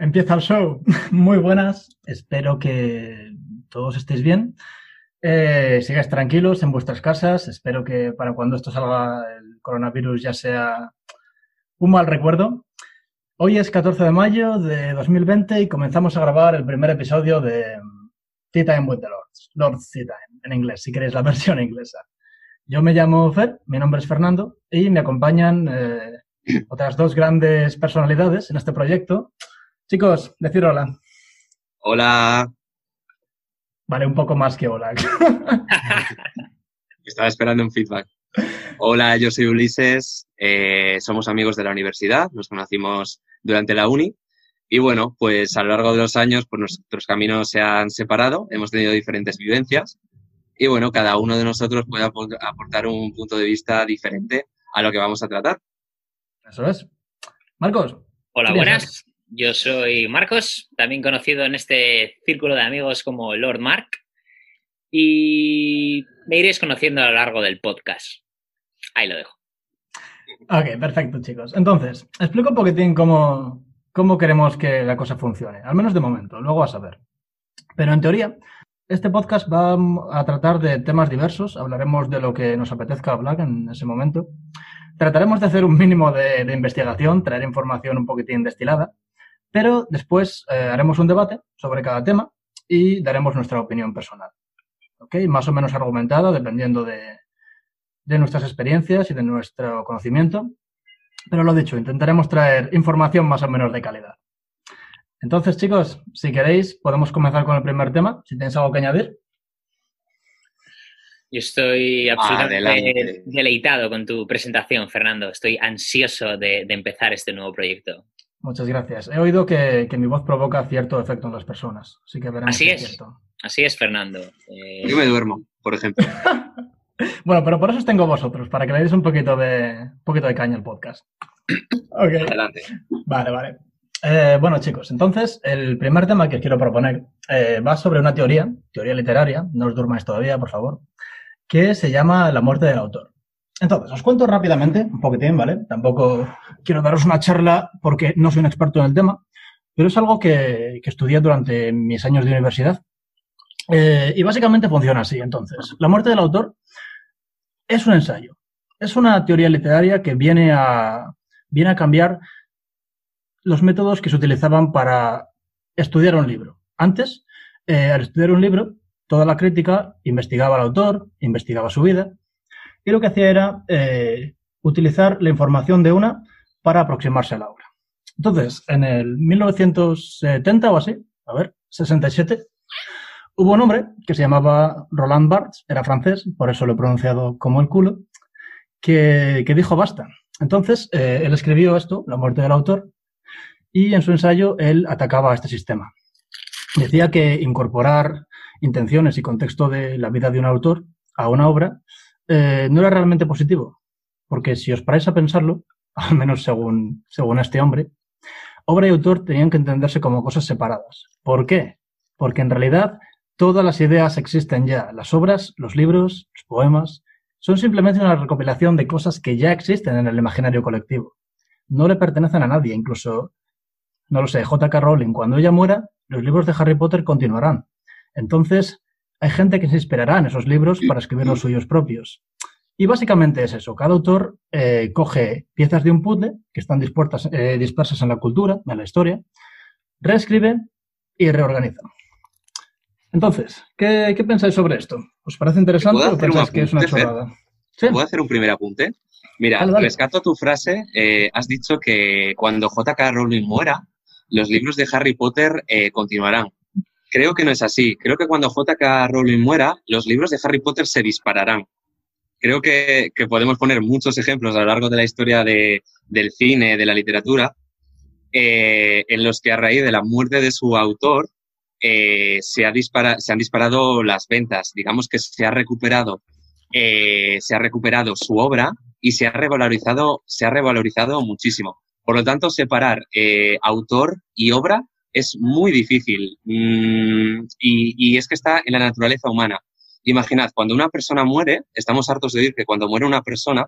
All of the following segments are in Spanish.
Empieza el show. Muy buenas. Espero que todos estéis bien. Eh, sigáis tranquilos en vuestras casas. Espero que para cuando esto salga el coronavirus ya sea un mal recuerdo. Hoy es 14 de mayo de 2020 y comenzamos a grabar el primer episodio de Tea Time with the Lords. Lord's Tea Time, en inglés, si queréis la versión inglesa. Yo me llamo Fer, mi nombre es Fernando y me acompañan eh, otras dos grandes personalidades en este proyecto. Chicos, decir hola. Hola. Vale, un poco más que hola. Estaba esperando un feedback. Hola, yo soy Ulises, eh, somos amigos de la universidad, nos conocimos durante la uni y bueno, pues a lo largo de los años pues nuestros caminos se han separado, hemos tenido diferentes vivencias y bueno, cada uno de nosotros puede aportar un punto de vista diferente a lo que vamos a tratar. Eso es. Marcos. Hola, buenas. Yo soy Marcos, también conocido en este círculo de amigos como Lord Mark, y me iréis conociendo a lo largo del podcast. Ahí lo dejo. Ok, perfecto, chicos. Entonces, explico un poquitín cómo, cómo queremos que la cosa funcione, al menos de momento, luego a saber. Pero en teoría, este podcast va a tratar de temas diversos, hablaremos de lo que nos apetezca hablar en ese momento. Trataremos de hacer un mínimo de, de investigación, traer información un poquitín destilada pero después eh, haremos un debate sobre cada tema y daremos nuestra opinión personal. ¿Ok? Más o menos argumentada, dependiendo de, nuestras experiencias y de nuestro conocimiento. Pero lo dicho, intentaremos traer información más o menos de calidad. Entonces, chicos, si queréis, podemos comenzar con el primer tema. Si tenéis algo que añadir. Yo estoy absolutamente deleitado con tu presentación, Fernando. Estoy ansioso de empezar este nuevo proyecto. Muchas gracias. He oído que, mi voz provoca cierto efecto en las personas, así que veremos así es, Así es, Fernando. Eh, Yo me duermo, por ejemplo. bueno, pero por eso os tengo vosotros, para que le deis un poquito de, poquito de caña al podcast. Adelante. Vale, vale. Eh, bueno, chicos, entonces el primer tema que os quiero proponer eh, va sobre una teoría, teoría literaria, no os durmáis todavía, por favor, que se llama La muerte del autor. Entonces, os cuento rápidamente, un poquitín, ¿vale? Tampoco quiero daros una charla porque no soy un experto en el tema, pero es algo que, estudié durante mis años de universidad. Eh, y básicamente funciona así. Entonces, la muerte del autor es un ensayo. Es una teoría literaria que viene a, viene a cambiar los métodos que se utilizaban para estudiar un libro. Antes, eh, al estudiar un libro, toda la crítica investigaba al autor, investigaba su vida, y lo que hacía era eh, utilizar la información de una para aproximarse a la obra. Entonces, en el 1970 o así, a ver, 67, hubo un hombre que se llamaba Roland Barthes, era francés, por eso lo he pronunciado como el culo, que, dijo basta. Entonces, eh, él escribió esto, La muerte del autor, y en su ensayo él atacaba a este sistema. Decía que incorporar intenciones y contexto de la vida de un autor a una obra eh, no era realmente positivo. Porque si os paráis a pensarlo, al menos según, según este hombre, obra y autor tenían que entenderse como cosas separadas. ¿Por qué? Porque en realidad todas las ideas existen ya. Las obras, los libros, los poemas, son simplemente una recopilación de cosas que ya existen en el imaginario colectivo. No le pertenecen a nadie, incluso, no lo sé, J.K. Rowling, cuando ella muera, los libros de Harry Potter continuarán. Entonces, hay gente que se inspirará en esos libros para escribir los suyos propios. Y básicamente es eso. Cada autor eh, coge piezas de un puzzle que están dispuestas, eh, dispersas en la cultura, en la historia, reescribe y reorganiza. Entonces, ¿qué, pensáis sobre esto? ¿Os parece interesante o pensáis que es una chorrada? ¿Puedo hacer un primer apunte? Mira, rescato tu frase. Eh, has dicho que cuando J.K. Rowling muera, los libros de Harry Potter continuarán. Creo que no es así. Creo que cuando J.K. Rowling muera, los libros de Harry Potter se dispararán. Creo que, podemos poner muchos ejemplos a lo largo de la historia del cine, de la literatura, eh, en los que a raíz de la muerte de su autor eh, se, ha se han disparado las ventas. Digamos que se ha recuperado, eh, se ha recuperado su obra y se ha revalorizado, se ha revalorizado muchísimo. Por lo tanto, separar autor y obra es muy difícil mm, y, es que está en la naturaleza humana. Imaginad, cuando una persona muere, estamos hartos de decir que cuando muere una persona,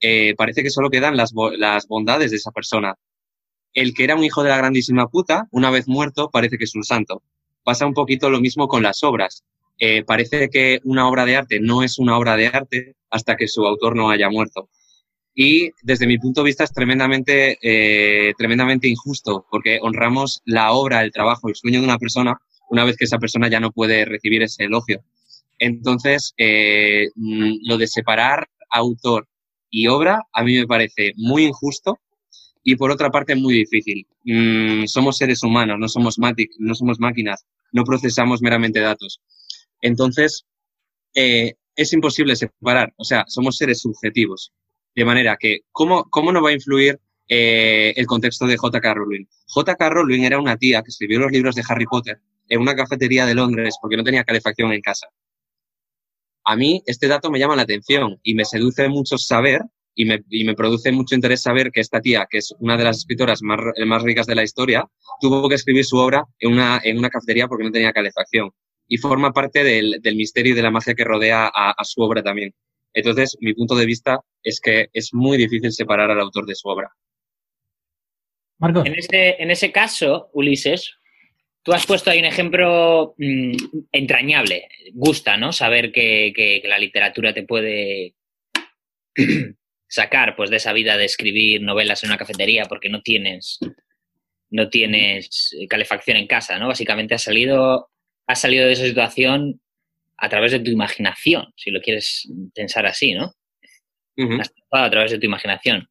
eh, parece que solo quedan las, las, bondades de esa persona. el que era un hijo de la grandísima puta, una vez muerto, parece que es un santo. Pasa un poquito lo mismo con las obras. Eh, parece que una obra de arte no es una obra de arte hasta que su autor no haya muerto. Y desde mi punto de vista es tremendamente, eh, tremendamente injusto, porque honramos la obra, el trabajo, el sueño de una persona una vez que esa persona ya no puede recibir ese elogio. Entonces, eh, lo de separar autor y obra a mí me parece muy injusto y por otra parte muy difícil. Mm, somos seres humanos, no somos, no somos máquinas, no procesamos meramente datos. Entonces, eh, es imposible separar, o sea, somos seres subjetivos. De manera que, ¿cómo, cómo no va a influir eh, el contexto de J.K. Rowling? J.K. Rowling era una tía que escribió los libros de Harry Potter en una cafetería de Londres porque no tenía calefacción en casa. A mí este dato me llama la atención y me seduce mucho saber y me, y me, produce mucho interés saber que esta tía, que es una de las escritoras más, más ricas de la historia, tuvo que escribir su obra en una, en una cafetería porque no tenía calefacción. Y forma parte del, del misterio y de la magia que rodea a, su obra también. Entonces, mi punto de vista es que es muy difícil separar al autor de su obra. Marcos. En ese, en ese caso, Ulises, tú has puesto ahí un ejemplo mmm, entrañable. Gusta, ¿no? Saber que, que, que la literatura te puede sacar pues de esa vida de escribir novelas en una cafetería porque no tienes no tienes calefacción en casa, ¿no? Básicamente has salido has salido de esa situación a través de tu imaginación, si lo quieres pensar así, ¿no? Uh -huh. Has a través de tu imaginación.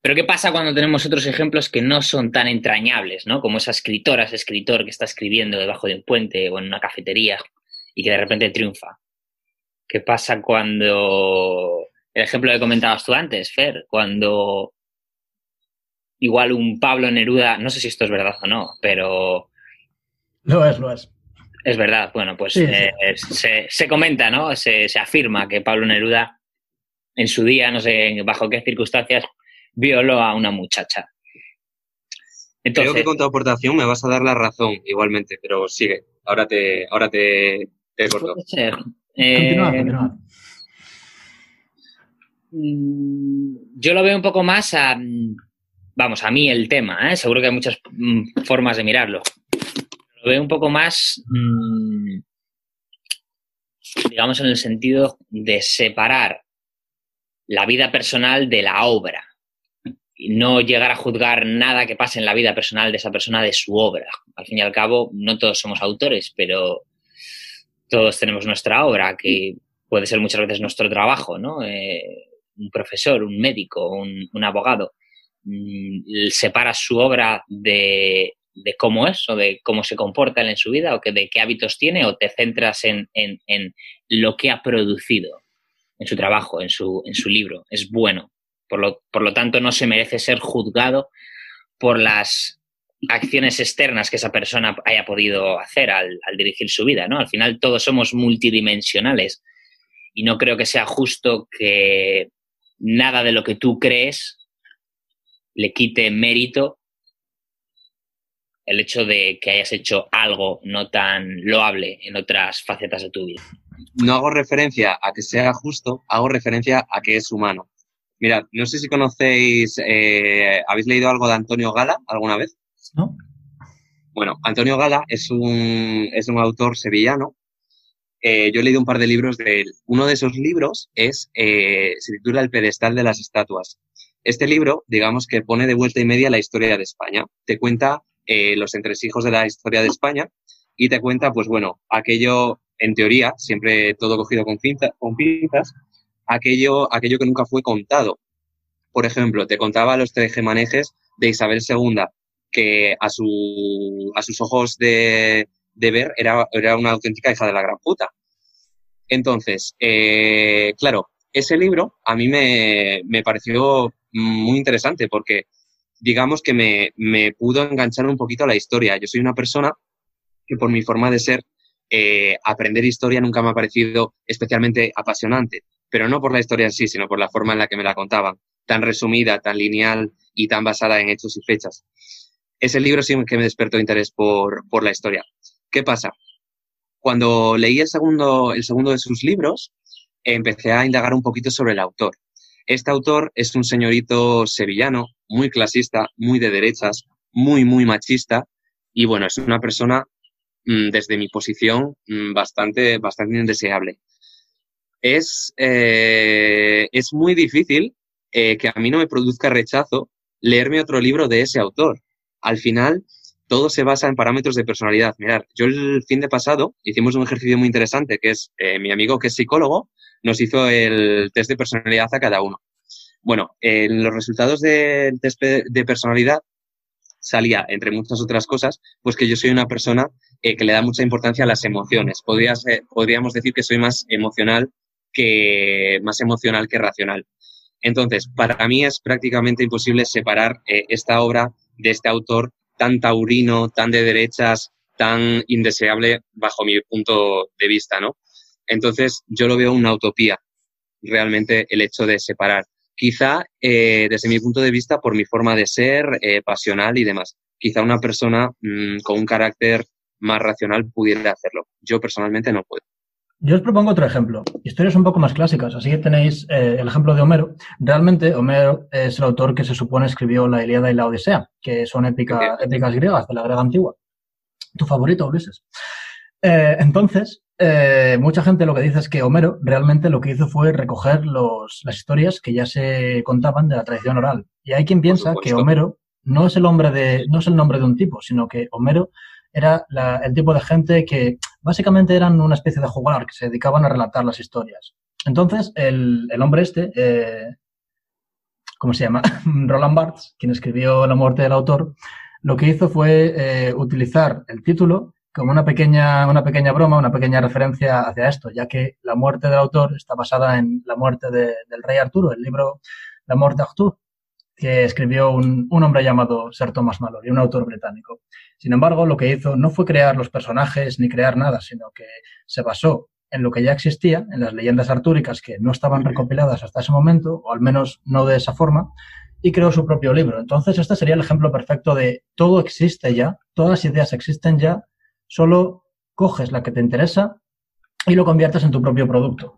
Pero ¿qué pasa cuando tenemos otros ejemplos que no son tan entrañables, ¿no? Como esa escritora, ese escritor que está escribiendo debajo de un puente o en una cafetería y que de repente triunfa. ¿Qué pasa cuando el ejemplo que comentabas tú antes, Fer, cuando igual un Pablo Neruda, no sé si esto es verdad o no, pero... Lo es, lo es. Es verdad, bueno, pues sí, eh. Se, se, comenta, ¿no? Se, se, afirma que Pablo Neruda en su día, no sé bajo qué circunstancias, violó a una muchacha. Entonces, Creo que con tu aportación me vas a dar la razón igualmente, pero sigue. Ahora te, ahora te, te corto. Puede ser. Eh, continúa, continúa. Mm, yo lo veo un poco más a, vamos, a mí el tema, ¿eh? seguro que hay muchas mm, formas de mirarlo. Lo veo un poco más, mmm, digamos, en el sentido de separar la vida personal de la obra. Y no llegar a juzgar nada que pase en la vida personal de esa persona de su obra. Al fin y al cabo, no todos somos autores, pero todos tenemos nuestra obra, que puede ser muchas veces nuestro trabajo, ¿no? Eh, un profesor, un médico, un, abogado, mmm, separa su obra de, de, cómo es o de cómo se comporta él en su vida o que de qué hábitos tiene o te centras en, en, en lo que ha producido en su trabajo, en su, en su libro. Es bueno. Por lo, por lo tanto, no se merece ser juzgado por las acciones externas que esa persona haya podido hacer al, al dirigir su vida, ¿no? Al final todos somos multidimensionales y no creo que sea justo que nada de lo que tú crees le quite mérito el hecho de que hayas hecho algo no tan loable en otras facetas de tu vida. No hago referencia a que sea justo, hago referencia a que es humano. Mirad, no sé si conocéis, eh, ¿habéis leído algo de Antonio Gala alguna vez? No. Bueno, Antonio Gala es un, es un autor sevillano eh, yo he leído un par de libros de él. Uno de esos libros es, eh, se titula El pedestal de las estatuas. Este libro, digamos que pone de vuelta y media la historia de España. Te cuenta eh, los entresijos de la historia de España y te cuenta, pues bueno, aquello, en teoría, siempre todo cogido con, pinza, con pinzas, aquello, aquello que nunca fue contado. Por ejemplo, te contaba los tejemanejes de Isabel II, que a, su, a sus ojos de, de ver era, era una auténtica hija de la gran puta. Entonces, eh, claro, ese libro a mí me, me, pareció muy interesante porque digamos que me, me, pudo enganchar un poquito a la historia. Yo soy una persona que por mi forma de ser, eh, aprender historia nunca me ha parecido especialmente apasionante, pero no por la historia en sí, sino por la forma en la que me la contaban, tan resumida, tan lineal y tan basada en hechos y fechas. Ese libro sí que me despertó interés por, por la historia. ¿Qué pasa? Cuando leí el segundo, el segundo de sus libros, empecé a indagar un poquito sobre el autor. Este autor es un señorito sevillano, muy clasista, muy de derechas, muy, muy machista, y bueno, es una persona, mm, desde mi posición, mm, bastante, bastante indeseable. Es, eh, es muy difícil eh, que a mí no me produzca rechazo leerme otro libro de ese autor. Al final, todo se basa en parámetros de personalidad. Mirad, yo el fin de pasado hicimos un ejercicio muy interesante, que es eh, mi amigo que es psicólogo, nos hizo el test de personalidad a cada uno. Bueno, en los resultados del test de personalidad salía, entre muchas otras cosas, pues que yo soy una persona eh, que le da mucha importancia a las emociones. podríamos decir que soy más emocional que, más emocional que racional. Entonces, para mí es prácticamente imposible separar eh, esta obra de este autor tan taurino, tan de derechas, tan indeseable bajo mi punto de vista, ¿no? Entonces, yo lo veo una utopía, realmente el hecho de separar. Quizá, eh, desde mi punto de vista, por mi forma de ser, eh, pasional y demás, quizá una persona mm, con un carácter más racional pudiera hacerlo. Yo personalmente no puedo. Yo os propongo otro ejemplo. Historias un poco más clásicas. Así que tenéis eh, el ejemplo de Homero. Realmente, Homero es el autor que se supone escribió la Ilíada y la Odisea, que son épicas griegas de la Grecia antigua. Tu favorito, Ulises. Eh, entonces, eh, mucha gente lo que dice es que Homero realmente lo que hizo fue recoger los, las historias que ya se contaban de la tradición oral. Y hay quien piensa que Homero no es el hombre de, no es el nombre de un tipo, sino que Homero era el tipo de gente que básicamente eran una especie de jugador que se dedicaban a relatar las historias. Entonces, el, hombre este, eh, ¿cómo se llama? Roland Barthes, quien escribió La muerte del autor, lo que hizo fue eh, utilizar el título como una pequeña, una pequeña broma, una pequeña referencia hacia esto, ya que la muerte del autor está basada en la muerte del rey Arturo, el libro La muerte d'Arthur, que escribió un, un, hombre llamado Sir Thomas Malory, un autor británico. Sin embargo, lo que hizo no fue crear los personajes ni crear nada, sino que se basó en lo que ya existía, en las leyendas artúricas que no estaban recopiladas hasta ese momento, o al menos no de esa forma, y creó su propio libro. Entonces, este sería el ejemplo perfecto de todo existe ya, todas las ideas existen ya, solo coges la que te interesa y lo conviertes en tu propio producto.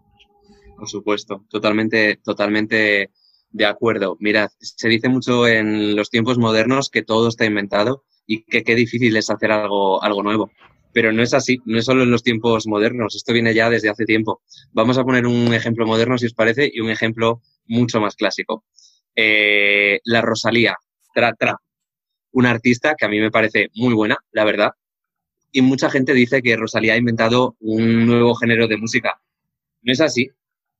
Por supuesto, totalmente, totalmente de acuerdo. Mirad, se dice mucho en los tiempos modernos que todo está inventado y que qué difícil es hacer algo, algo nuevo. Pero no es así, no es solo en los tiempos modernos, esto viene ya desde hace tiempo. Vamos a poner un ejemplo moderno, si os parece, y un ejemplo mucho más clásico. Eh, la Rosalía, Tra Tra, una artista que a mí me parece muy buena, la verdad. Y mucha gente dice que Rosalía ha inventado un nuevo género de música. No es así.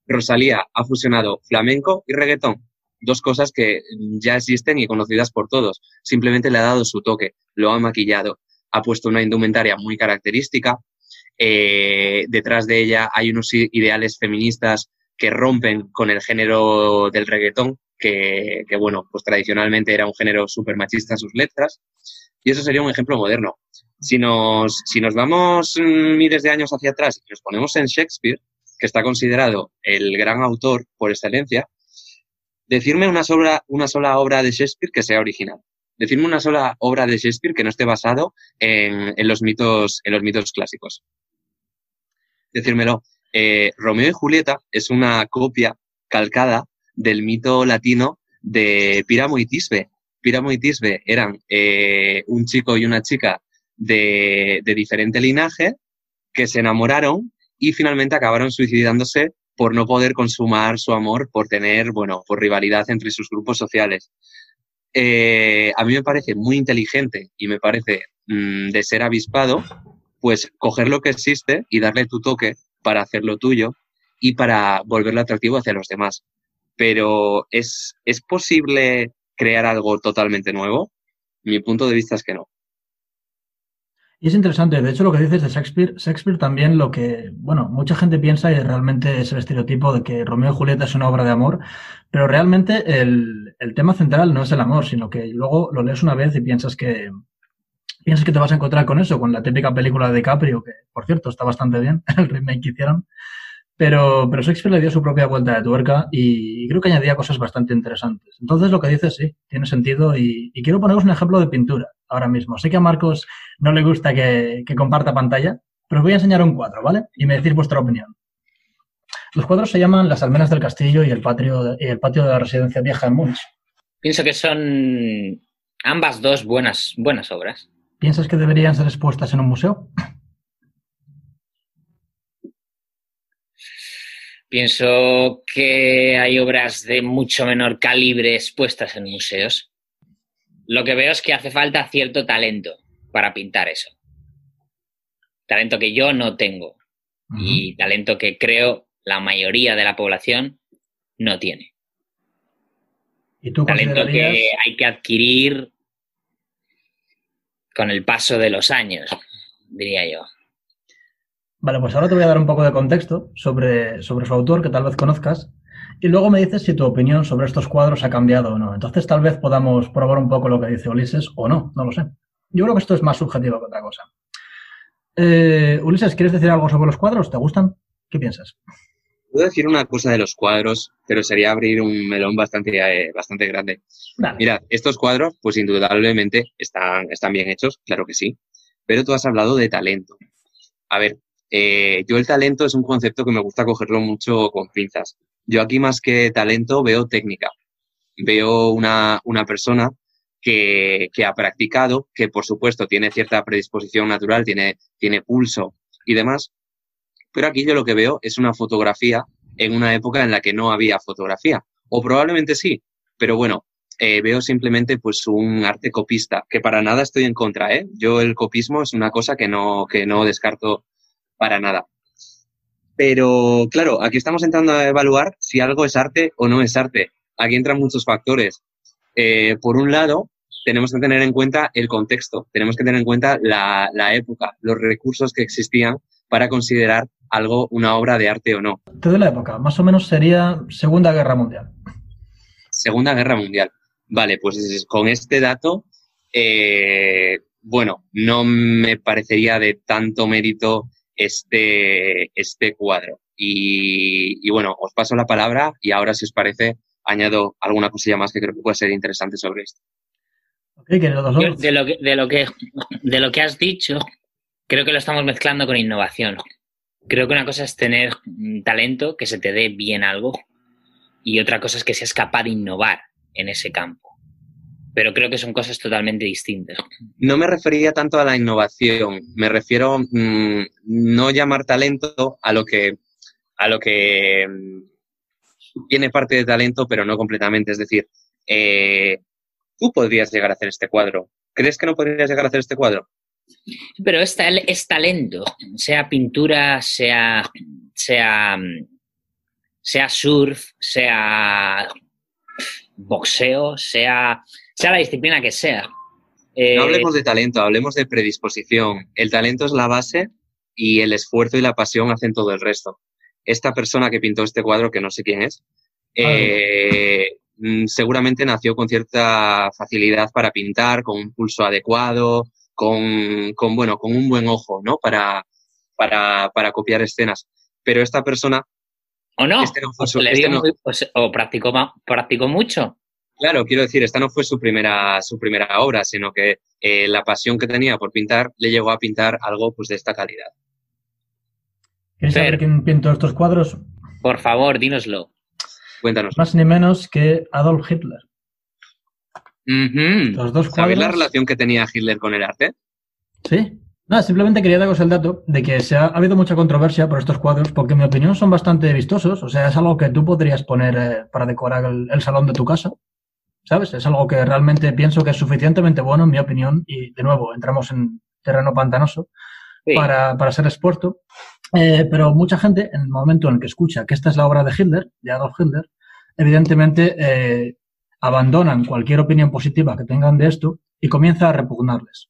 Rosalía ha fusionado flamenco y reggaetón dos cosas que ya existen y conocidas por todos. Simplemente le ha dado su toque, lo ha maquillado, ha puesto una indumentaria muy característica. Eh, detrás de ella hay unos ideales feministas que rompen con el género del reggaetón, que, bueno, pues tradicionalmente era un género súper machista en sus letras. Y eso sería un ejemplo moderno. Si nos, si nos vamos miles de años hacia atrás y nos ponemos en Shakespeare, que está considerado el gran autor por excelencia, decirme una sola, una sola obra de Shakespeare que sea original. Decirme una sola obra de Shakespeare que no esté basado en, en los, mitos, en los mitos clásicos. Decírmelo. Eh, Romeo y Julieta es una copia calcada del mito latino de Píramo y Tisbe. Píramo y Tisbe eran eh, un chico y una chica de, de diferente linaje que se enamoraron y finalmente acabaron suicidándose por no poder consumar su amor, por tener, bueno, por rivalidad entre sus grupos sociales. Eh, a mí me parece muy inteligente y me parece mm, de ser avispado, pues coger lo que existe y darle tu toque para hacerlo tuyo y para volverlo atractivo hacia los demás. Pero ¿es, ¿es posible crear algo totalmente nuevo? Mi punto de vista es que no. Y es interesante, de hecho lo que dices de Shakespeare, Shakespeare también lo que, bueno, mucha gente piensa y realmente es el estereotipo de que Romeo y Julieta es una obra de amor, pero realmente el, tema central no es el amor, sino que luego lo lees una vez y piensas que, piensas que te vas a encontrar con eso, con la típica película de DiCaprio, que por cierto está bastante bien, el remake que hicieron, pero, pero Shakespeare le dio su propia vuelta de tuerca y, creo que añadía cosas bastante interesantes. Entonces lo que dices sí, tiene sentido y, y quiero poneros un ejemplo de pintura ahora mismo. Sé que a Marcos no le gusta que, comparta pantalla, pero os voy a enseñar un cuadro, ¿vale? Y me decís vuestra opinión. Los cuadros se llaman Las almenas del castillo y el patio de, el patio de la residencia vieja en Munch. Pienso que son ambas dos buenas, buenas obras. ¿Piensas que deberían ser expuestas en un museo? Pienso que hay obras de mucho menor calibre expuestas en museos. Lo que veo es que hace falta cierto talento para pintar eso. Talento que yo no tengo y talento que creo la mayoría de la población no tiene. ¿Y tú talento que hay que adquirir con el paso de los años, diría yo. Vale, pues ahora te voy a dar un poco de contexto sobre, sobre su autor, que tal vez conozcas, y luego me dices si tu opinión sobre estos cuadros ha cambiado o no. Entonces tal vez podamos probar un poco lo que dice Ulises o no, no lo sé. Yo creo que esto es más subjetivo que otra cosa. Eh, Ulises, ¿quieres decir algo sobre los cuadros? ¿Te gustan? ¿Qué piensas? Puedo decir una cosa de los cuadros, pero sería abrir un melón bastante, eh, bastante grande. Mirad, estos cuadros, pues indudablemente están, están bien hechos, claro que sí, pero tú has hablado de talento. A ver, eh, yo el talento es un concepto que me gusta cogerlo mucho con pinzas. Yo aquí más que talento veo técnica. Veo una, una persona que, que, ha practicado, que por supuesto tiene cierta predisposición natural, tiene, tiene pulso y demás. Pero aquí yo lo que veo es una fotografía en una época en la que no había fotografía. O probablemente sí, pero bueno, eh, veo simplemente pues un arte copista, que para nada estoy en contra, ¿eh? Yo el copismo es una cosa que no, que no descarto para nada. Pero claro, aquí estamos entrando a evaluar si algo es arte o no es arte. Aquí entran muchos factores. Eh, por un lado, tenemos que tener en cuenta el contexto, tenemos que tener en cuenta la, la, época, los recursos que existían para considerar algo una obra de arte o no. Te doy la época, más o menos sería Segunda Guerra Mundial. Segunda Guerra Mundial. Vale, pues con este dato, eh, bueno, no me parecería de tanto mérito este, este cuadro. Y, bueno, os paso la palabra y ahora, si os parece, añado alguna cosilla más que creo que puede ser interesante sobre esto. de, lo que, de, lo que, de lo que has dicho, creo que lo estamos mezclando con innovación. Creo que una cosa es tener talento, que se te dé bien algo, y otra cosa es que seas capaz de innovar en ese campo pero creo que son cosas totalmente distintas. No me refería tanto a la innovación, me refiero mmm, no llamar talento a lo que a lo que mm, tiene parte de talento, pero no completamente. Es decir, eh, tú podrías llegar a hacer este cuadro. ¿Crees que no podrías llegar a hacer este cuadro? Pero es, es talento, sea pintura, sea, sea, sea surf, sea boxeo, sea sea la disciplina que sea. no hablemos de talento, hablemos de predisposición. El talento es la base y el esfuerzo y la pasión hacen todo el resto. Esta persona que pintó este cuadro, que no sé quién es, eh, mm, seguramente nació con cierta facilidad para pintar, con un pulso adecuado, con, con bueno, con un buen ojo, ¿no? Para, para, para copiar escenas. Pero esta persona... ¿O no? Este este o, practicó, practicó mucho. Claro, quiero decir, esta no fue su primera, su primera obra, sino que eh, la pasión que tenía por pintar le llegó a pintar algo pues, de esta calidad. ¿Quieres saber quién pintó estos cuadros? Por favor, dínoslo. Cuéntanos. Más ni menos que Adolf Hitler. Los dos ¿Sabéis la relación que tenía Hitler con el arte? Sí. Nada, simplemente quería daros el dato de que se ha, habido mucha controversia por estos cuadros, porque en mi opinión son bastante vistosos. O sea, es algo que tú podrías poner eh, para decorar el, salón de tu casa. ¿Sabes? Es algo que realmente pienso que es suficientemente bueno, en mi opinión, y de nuevo, entramos en terreno pantanoso para, para, ser expuesto. Eh, pero mucha gente, en el momento en el que escucha que esta es la obra de Hitler, de Adolf Hitler, evidentemente eh, abandonan cualquier opinión positiva que tengan de esto y comienza a repugnarles.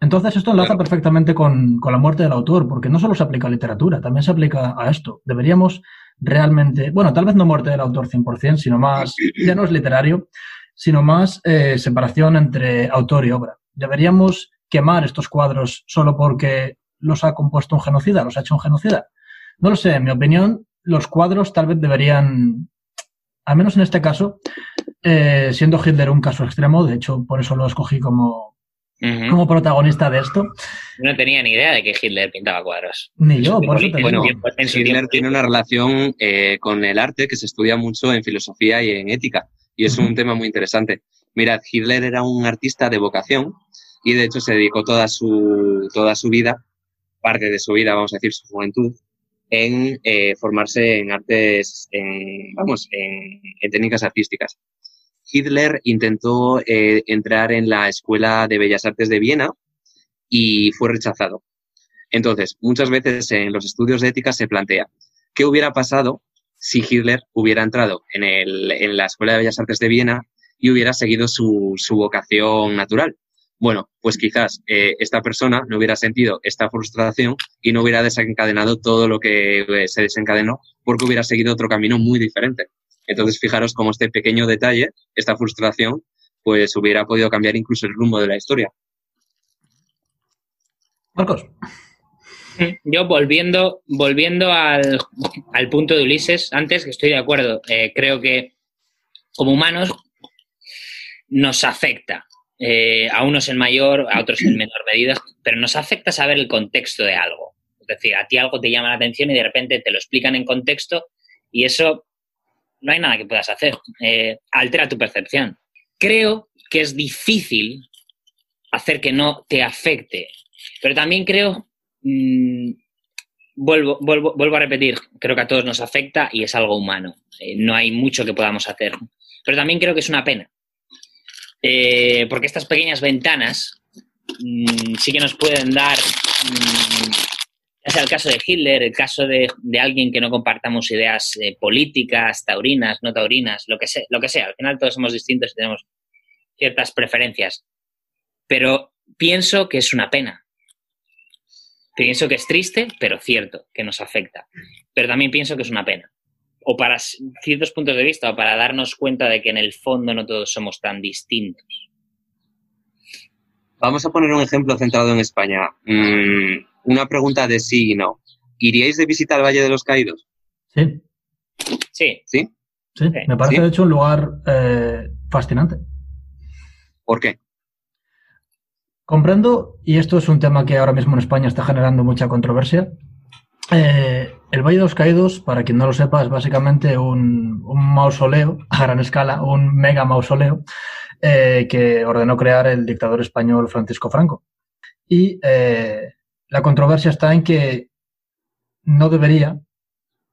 Entonces, esto enlaza perfectamente con, con, la muerte del autor, porque no solo se aplica a literatura, también se aplica a esto. Deberíamos realmente, bueno, tal vez no muerte del autor 100%, sino más, ya no es literario, sino más eh, separación entre autor y obra. Deberíamos quemar estos cuadros solo porque los ha compuesto un genocida, los ha hecho un genocida. No lo sé, en mi opinión, los cuadros tal vez deberían, al menos en este caso, eh, siendo Hitler un caso extremo, de hecho por eso lo escogí como, como protagonista de esto. No tenía ni idea de que Hitler pintaba cuadros. Ni yo, por eso te bueno, Hitler tiene una relación eh, con el arte que se estudia mucho en filosofía y en ética, y es un tema muy interesante. Mirad, Hitler era un artista de vocación y de hecho se dedicó toda su, toda su vida, parte de su vida, vamos a decir, su juventud, en eh, formarse en artes, vamos, en, técnicas artísticas. Hitler intentó eh, entrar en la Escuela de Bellas Artes de Viena y fue rechazado. Entonces, muchas veces en los estudios de ética se plantea, ¿qué hubiera pasado si Hitler hubiera entrado en, el, en la Escuela de Bellas Artes de Viena y hubiera seguido su, su vocación natural? Bueno, pues quizás eh, esta persona no hubiera sentido esta frustración y no hubiera desencadenado todo lo que eh, se desencadenó porque hubiera seguido otro camino muy diferente. Entonces, fijaros cómo este pequeño detalle, esta frustración, pues hubiera podido cambiar incluso el rumbo de la historia. Marcos. Yo volviendo, volviendo al, punto de Ulises, antes que estoy de acuerdo, eh, creo que como humanos nos afecta eh, a unos en mayor, a otros en menor medida, pero nos afecta saber el contexto de algo. Es decir, a ti algo te llama la atención y de repente te lo explican en contexto y eso no hay nada que puedas hacer. Eh, altera tu percepción. Creo que es difícil hacer que no te afecte, pero también creo, mm, vuelvo, vuelvo, vuelvo, a repetir, creo que a todos nos afecta y es algo humano. Eh, no hay mucho que podamos hacer. Pero también creo que es una pena eh, porque estas pequeñas ventanas mm, sí que nos pueden dar, mm, sea el caso de Hitler, el caso de, alguien que no compartamos ideas eh, políticas, taurinas, no taurinas, lo que, sea, lo que sea. Al final todos somos distintos y tenemos ciertas preferencias. Pero pienso que es una pena. Pienso que es triste, pero cierto, que nos afecta. Pero también pienso que es una pena o para ciertos puntos de vista, o para darnos cuenta de que en el fondo no todos somos tan distintos. Vamos a poner un ejemplo centrado en España. Mm, una pregunta de sí y no. ¿Iríais de visita al Valle de los Caídos? Sí. Sí. ¿Sí? Sí, me parece de hecho un lugar eh, fascinante. ¿Por qué? Comprendo, y esto es un tema que ahora mismo en España está generando mucha controversia, eh, el Valle de los Caídos, para quien no lo sepa, es básicamente un, mausoleo a gran escala, un mega mausoleo eh, que ordenó crear el dictador español Francisco Franco. Y eh, la controversia está en que no debería,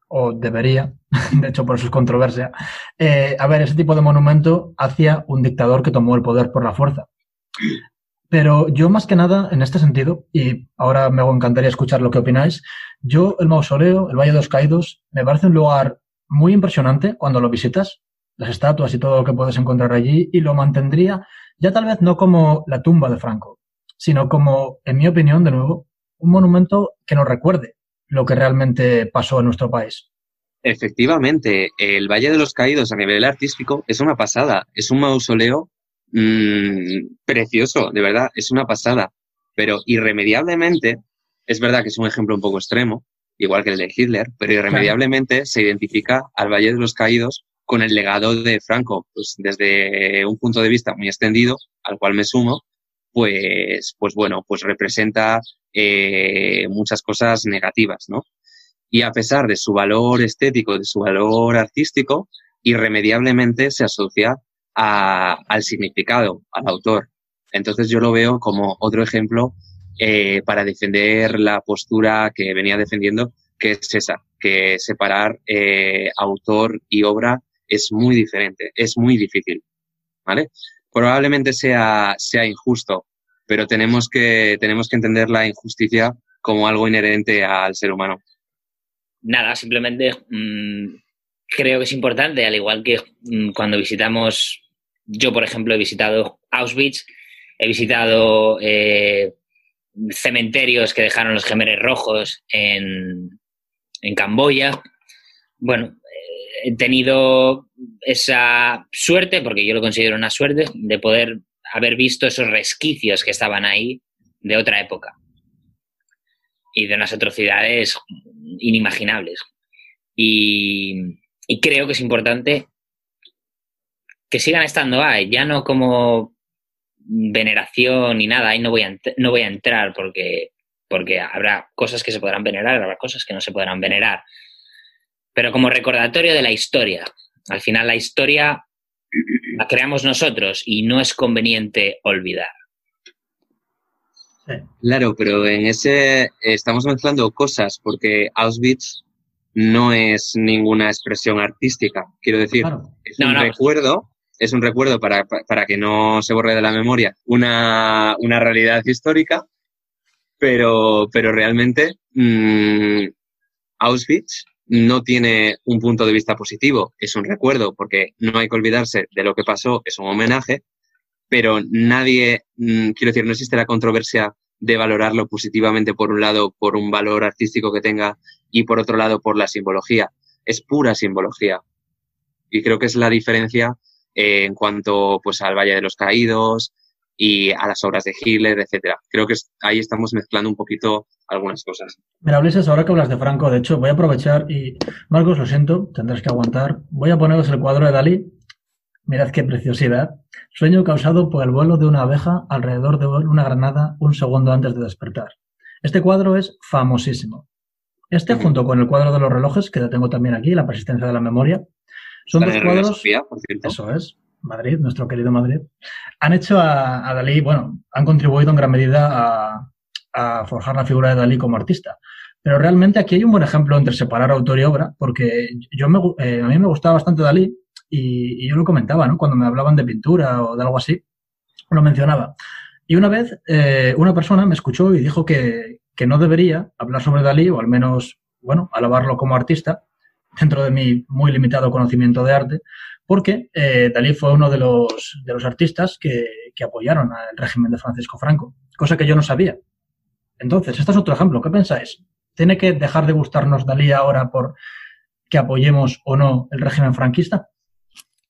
o debería, de hecho por eso es controversia, haber ese tipo de monumento hacia un dictador que tomó el poder por la fuerza. Pero yo más que nada, en este sentido, y ahora me encantaría escuchar lo que opináis, yo el mausoleo, el Valle de los Caídos, me parece un lugar muy impresionante cuando lo visitas, las estatuas y todo lo que puedes encontrar allí, y lo mantendría ya tal vez no como la tumba de Franco, sino como, en mi opinión, de nuevo, un monumento que nos recuerde lo que realmente pasó en nuestro país. Efectivamente, el Valle de los Caídos a nivel artístico es una pasada, es un mausoleo Mm, precioso, de verdad, es una pasada. Pero irremediablemente, es verdad que es un ejemplo un poco extremo, igual que el de Hitler, pero irremediablemente se identifica al Valle de los Caídos con el legado de Franco, pues desde un punto de vista muy extendido, al cual me sumo, pues, pues bueno, pues representa eh, muchas cosas negativas, ¿no? Y a pesar de su valor estético, de su valor artístico, irremediablemente se asocia al significado, al autor. Entonces yo lo veo como otro ejemplo eh, para defender la postura que venía defendiendo, que es esa, que separar eh, autor y obra es muy diferente, es muy difícil, ¿vale? Probablemente sea, sea injusto, pero tenemos que, tenemos que entender la injusticia como algo inherente al ser humano. Nada, simplemente mm, creo que es importante, al igual que mm, cuando visitamos yo, por ejemplo, he visitado Auschwitz, he visitado eh, cementerios que dejaron los gemeres rojos en, en Camboya. Bueno, he tenido esa suerte, porque yo lo considero una suerte, de poder haber visto esos resquicios que estaban ahí de otra época y de unas atrocidades inimaginables. Y, creo que es importante que sigan estando ahí, ya no como veneración ni nada, ahí no voy a, no voy a entrar porque, porque habrá cosas que se podrán venerar, habrá cosas que no se podrán venerar. Pero como recordatorio de la historia, al final la historia la creamos nosotros y no es conveniente olvidar. Claro, pero en ese estamos mezclando cosas porque Auschwitz no es ninguna expresión artística. Quiero decir, es un recuerdo, es un recuerdo para, que no se borre de la memoria una, realidad histórica, pero, pero realmente mm, Auschwitz no tiene un punto de vista positivo, es un recuerdo, porque no hay que olvidarse de lo que pasó, es un homenaje, pero nadie, mm, quiero decir, no existe la controversia de valorarlo positivamente por un lado por un valor artístico que tenga y por otro lado por la simbología. Es pura simbología. Y creo que es la diferencia eh, en cuanto pues al Valle de los Caídos y a las obras de Hitler, etcétera. Creo que ahí estamos mezclando un poquito algunas cosas. Mira, Ulises, ahora que hablas de Franco, de hecho, voy a aprovechar y, Marcos, lo siento, tendrás que aguantar. Voy a poneros el cuadro de Dalí. Mirad qué preciosidad. Sueño causado por el vuelo de una abeja alrededor de una granada un segundo antes de despertar. Este cuadro es famosísimo. Este, junto con el cuadro de los relojes, que lo tengo también aquí, la persistencia de la memoria, son dos cuadros. Eso es, Madrid, nuestro querido Madrid. Han hecho a, Dalí, bueno, han contribuido en gran medida a, a forjar la figura de Dalí como artista. Pero realmente aquí hay un buen ejemplo entre separar autor y obra, porque yo me, eh, a mí me gustaba bastante Dalí y, yo lo comentaba, ¿no? Cuando me hablaban de pintura o de algo así, lo mencionaba. Y una vez eh, una persona me escuchó y dijo que, que, no debería hablar sobre Dalí, o al menos, bueno, alabarlo como artista, dentro de mi muy limitado conocimiento de arte, porque eh, Dalí fue uno de los, de los artistas que, que apoyaron al régimen de Francisco Franco, cosa que yo no sabía. Entonces, este es otro ejemplo. ¿Qué pensáis? ¿Tiene que dejar de gustarnos Dalí ahora por que apoyemos o no el régimen franquista?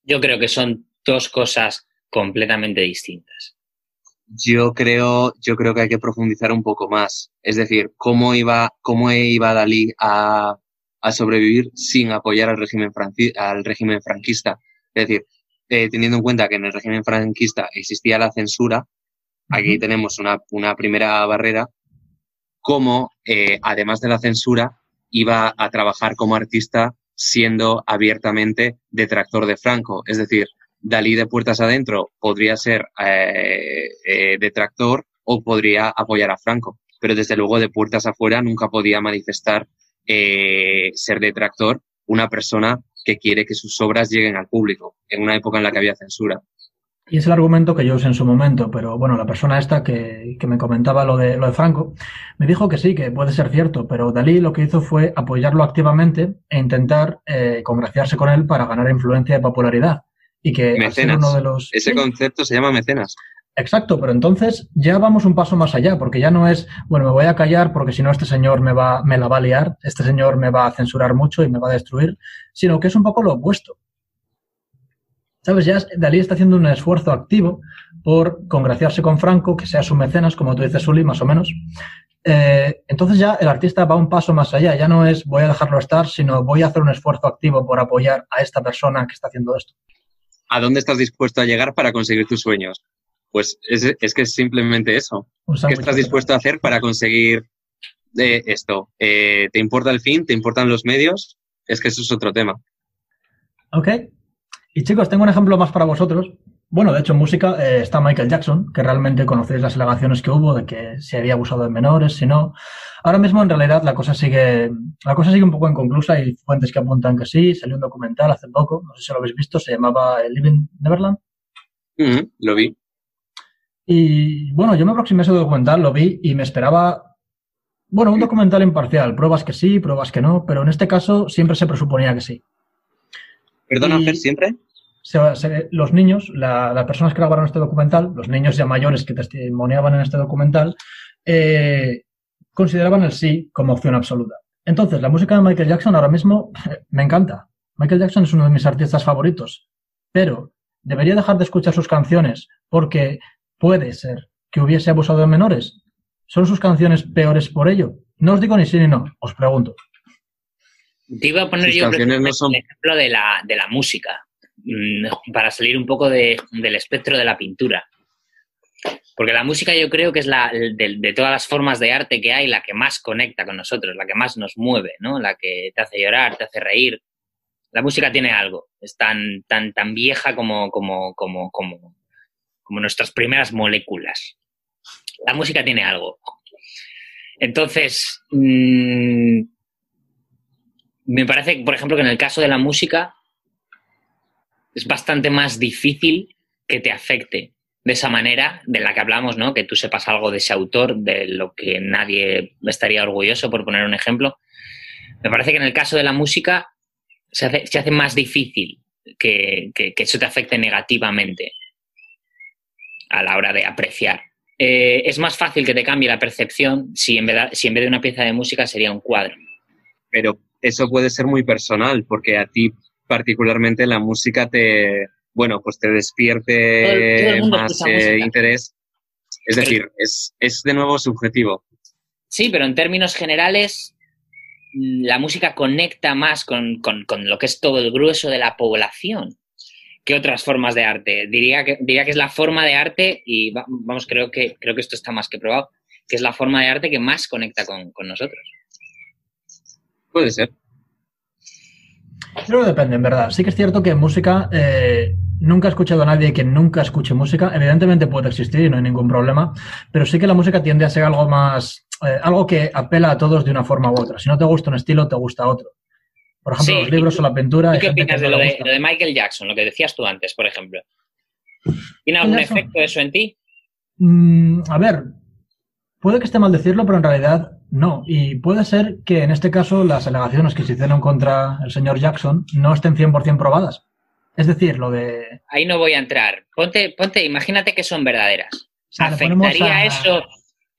Yo creo que son dos cosas completamente distintas. Yo creo, yo creo que hay que profundizar un poco más. Es decir, cómo iba, cómo iba Dalí a, sobrevivir sin apoyar al régimen, al régimen franquista. Es decir, eh, teniendo en cuenta que en el régimen franquista existía la censura, aquí tenemos una, una primera barrera cómo, eh, además de la censura, iba a trabajar como artista siendo abiertamente detractor de Franco. Es decir, Dalí de puertas adentro podría ser eh, eh, detractor o podría apoyar a Franco, pero desde luego de puertas afuera nunca podía manifestar ser detractor una persona que quiere que sus obras lleguen al público en una época en la que había censura. Y es el argumento que yo usé en su momento, pero bueno, la persona esta que, que, me comentaba lo de, lo de Franco me dijo que sí, que puede ser cierto, pero Dalí lo que hizo fue apoyarlo activamente e intentar eh, congraciarse con él para ganar influencia y popularidad. Y que mecenas. uno de los... Ese concepto se llama mecenas. Exacto, pero entonces ya vamos un paso más allá, porque ya no es, bueno, me voy a callar porque si no este señor me, va, me la va a liar, este señor me va a censurar mucho y me va a destruir, sino que es un poco lo opuesto ¿Sabes? Ya Dalí está haciendo un esfuerzo activo por congraciarse con Franco, que sea su mecenas, como tú dices, Uli, más o menos. Eh, entonces ya el artista va un paso más allá, ya no es voy a dejarlo estar, sino voy a hacer un esfuerzo activo por apoyar a esta persona que está haciendo esto. ¿A dónde estás dispuesto a llegar para conseguir tus sueños? Pues es, que es simplemente eso. ¿Qué estás dispuesto a hacer para conseguir eh, esto? Eh, ¿Te importa el fin? ¿Te importan los medios? Es que eso es otro tema. Ok, y chicos, tengo un ejemplo más para vosotros. Bueno, de hecho, en música eh, está Michael Jackson, que realmente conocéis las alegaciones que hubo de que se había abusado de menores, si no. Ahora mismo, en realidad, la cosa sigue, la cosa sigue un poco inconclusa. Hay fuentes que apuntan que sí. Salió un documental hace poco, no sé si lo habéis visto, se llamaba Living Neverland. lo vi. Y bueno, yo me aproximé a ese documental, lo vi y me esperaba, bueno, un documental imparcial. Pruebas que sí, pruebas que no, pero en este caso siempre se presuponía que sí. ¿Perdona, Fer, siempre? los niños, las personas que grabaron este documental, los niños ya mayores que testimoniaban en este documental, eh, consideraban el sí como opción absoluta. Entonces, la música de Michael Jackson ahora mismo me encanta. Michael Jackson es uno de mis artistas favoritos, pero ¿debería dejar de escuchar sus canciones porque puede ser que hubiese abusado de menores? ¿Son sus canciones peores por ello? No os digo ni sí ni no, os pregunto. Te iba a poner yo el ejemplo de la, música, mm, para salir un poco del espectro de la pintura. Porque la música yo creo que es la de, todas las formas de arte que hay, la que más conecta con nosotros, la que más nos mueve, ¿no? La que te hace llorar, te hace reír. La música tiene algo, es tan, tan, tan vieja como, como, como, como, como nuestras primeras moléculas. La música tiene algo. Entonces, mmm, me parece, por ejemplo, que en el caso de la música es bastante más difícil que te afecte de esa manera de la que hablamos, ¿no? Que tú sepas algo de ese autor, de lo que nadie estaría orgulloso, por poner un ejemplo. Me parece que en el caso de la música se hace, más difícil que, eso te afecte negativamente a la hora de apreciar. Eh, es más fácil que te cambie la percepción si en, si en vez de una pieza de música sería un cuadro. Pero eso puede ser muy personal, porque a ti particularmente la música te, bueno, pues te despierte más eh, interés. Es decir, es, de nuevo subjetivo. Sí, pero en términos generales, mm, la música conecta más con, lo que es todo el grueso de la población que otras formas de arte. Diría que, diría que es la forma de arte, y vamos, creo que, creo que esto está más que probado, que es la forma de arte que más conecta con nosotros. Puede ser. Creo que depende, en verdad. Sí que es cierto que música, eh, nunca he escuchado a nadie que nunca escuche música. Evidentemente puede existir y no hay ningún problema, pero sí que la música tiende a ser algo más, eh, algo que apela a todos de una forma u otra. Si no te gusta un estilo, te gusta otro. Por ejemplo, los libros o la pintura. ¿Qué opinas de, lo de, Michael Jackson, lo que decías tú antes, por ejemplo? ¿Tiene algún efecto eso en ti? Mm, a ver, puede que esté mal decirlo, pero en realidad no, y puede ser que en este caso las alegaciones que se hicieron contra el señor Jackson no estén 100% probadas. Es decir, lo de... Ahí no voy a entrar. Ponte, ponte, imagínate que son verdaderas. ¿Afectaría eso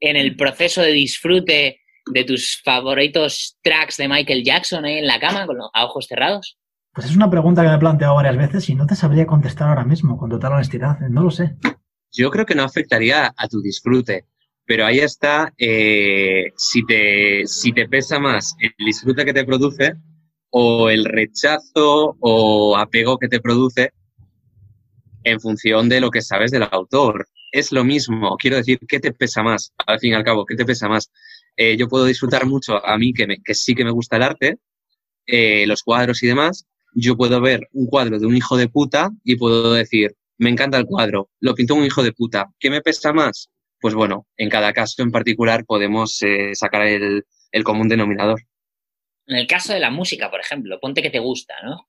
en el proceso de disfrute de tus favoritos tracks de Michael Jackson en la cama con a ojos cerrados? Pues es una pregunta que me he planteado varias veces y no te sabría contestar ahora mismo con total honestidad. No lo sé. Yo creo que no afectaría a tu disfrute pero ahí está, eh, si, te, si te pesa más el disfrute que te produce o el rechazo o apego que te produce en función de lo que sabes del autor. Es lo mismo, quiero decir, ¿qué te pesa más? Al fin y al cabo, ¿qué te pesa más? Eh, yo puedo disfrutar mucho, a mí que, sí que me gusta el arte, eh, los cuadros y demás, yo puedo ver un cuadro de un hijo de puta y puedo decir, me encanta el cuadro, lo pintó un hijo de puta. ¿Qué me pesa más? pues bueno, en cada caso en particular podemos eh, sacar el, común denominador. En el caso de la música, por ejemplo, ponte que te gusta, ¿no?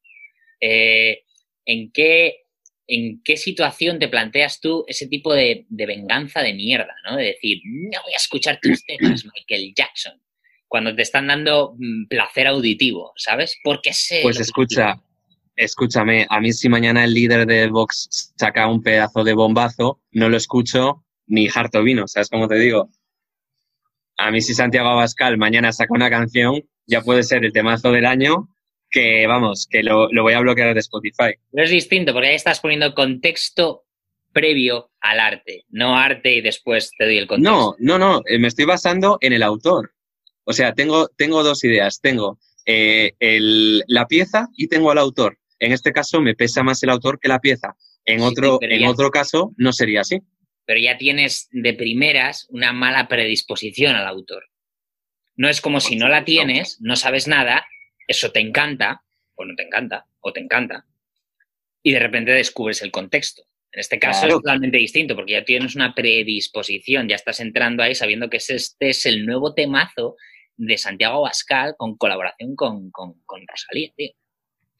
¿en, qué, ¿En qué situación te planteas tú ese tipo de, venganza de mierda, ¿no? De decir, no voy a escuchar tus temas, Michael Jackson, cuando te están dando mm, placer auditivo, ¿sabes? Porque sé. Pues escucha, escúchame, a mí si mañana el líder de Vox saca un pedazo de bombazo, no lo escucho ni harto vino, ¿sabes cómo te digo? A mí si Santiago Abascal mañana saca una canción, ya puede ser el temazo del año, que vamos, que lo, voy a bloquear de Spotify. Pero es distinto, porque ahí estás poniendo contexto previo al arte, no arte y después te doy el contexto. No, no, no, eh, me estoy basando en el autor. O sea, tengo, tengo dos ideas. Tengo eh, la pieza y tengo al autor. En este caso me pesa más el autor que la pieza. En, otro, en otro caso no sería así pero ya tienes de primeras una mala predisposición al autor. No es como si no la tienes, no sabes nada, eso te encanta, o no te encanta, o te encanta, y de repente descubres el contexto. En este caso es totalmente distinto, porque ya tienes una predisposición, ya estás entrando ahí sabiendo que este es el nuevo temazo de Santiago Bascal con colaboración con, con, con Rosalía, tío.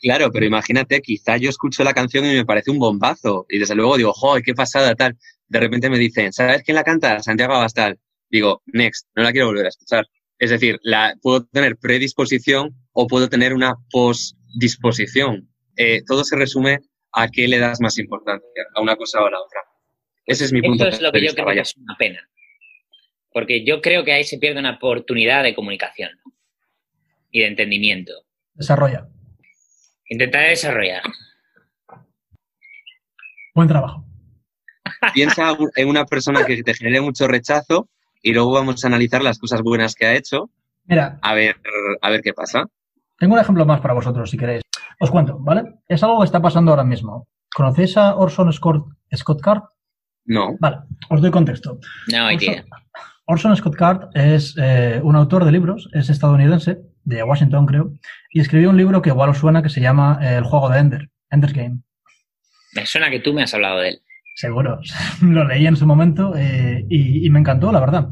Claro, pero imagínate, quizá yo escucho la canción y me parece un bombazo. Y desde luego digo, joder, qué pasada tal. De repente me dicen, ¿sabes quién la canta? Santiago Abastal. Digo, next, no la quiero volver a escuchar. Es decir, la, puedo tener predisposición o puedo tener una postdisposición. Eh, todo se resume a qué le das más importancia, a una cosa o a la otra. Ese es mi punto Eso es lo que yo creo que es una pena. Porque yo creo que ahí se pierde una oportunidad de comunicación y de entendimiento. Desarrolla. Intentaré desarrollar. Buen trabajo. Piensa en una persona que te genere mucho rechazo y luego vamos a analizar las cosas buenas que ha hecho. Mira. A ver, a ver qué pasa. Tengo un ejemplo más para vosotros, si queréis. Os cuento, ¿vale? Es algo que está pasando ahora mismo. ¿Conocéis a Orson Scott, Scott Card? No. Vale, os doy contexto. No idea. Orson Scott Card es eh, un autor de libros, es estadounidense, de Washington creo, y escribió un libro que igual os suena que se llama El juego de Ender, Ender's Game. Me suena que tú me has hablado de él. Seguro, lo leí en su momento eh, y, y, me encantó, la verdad.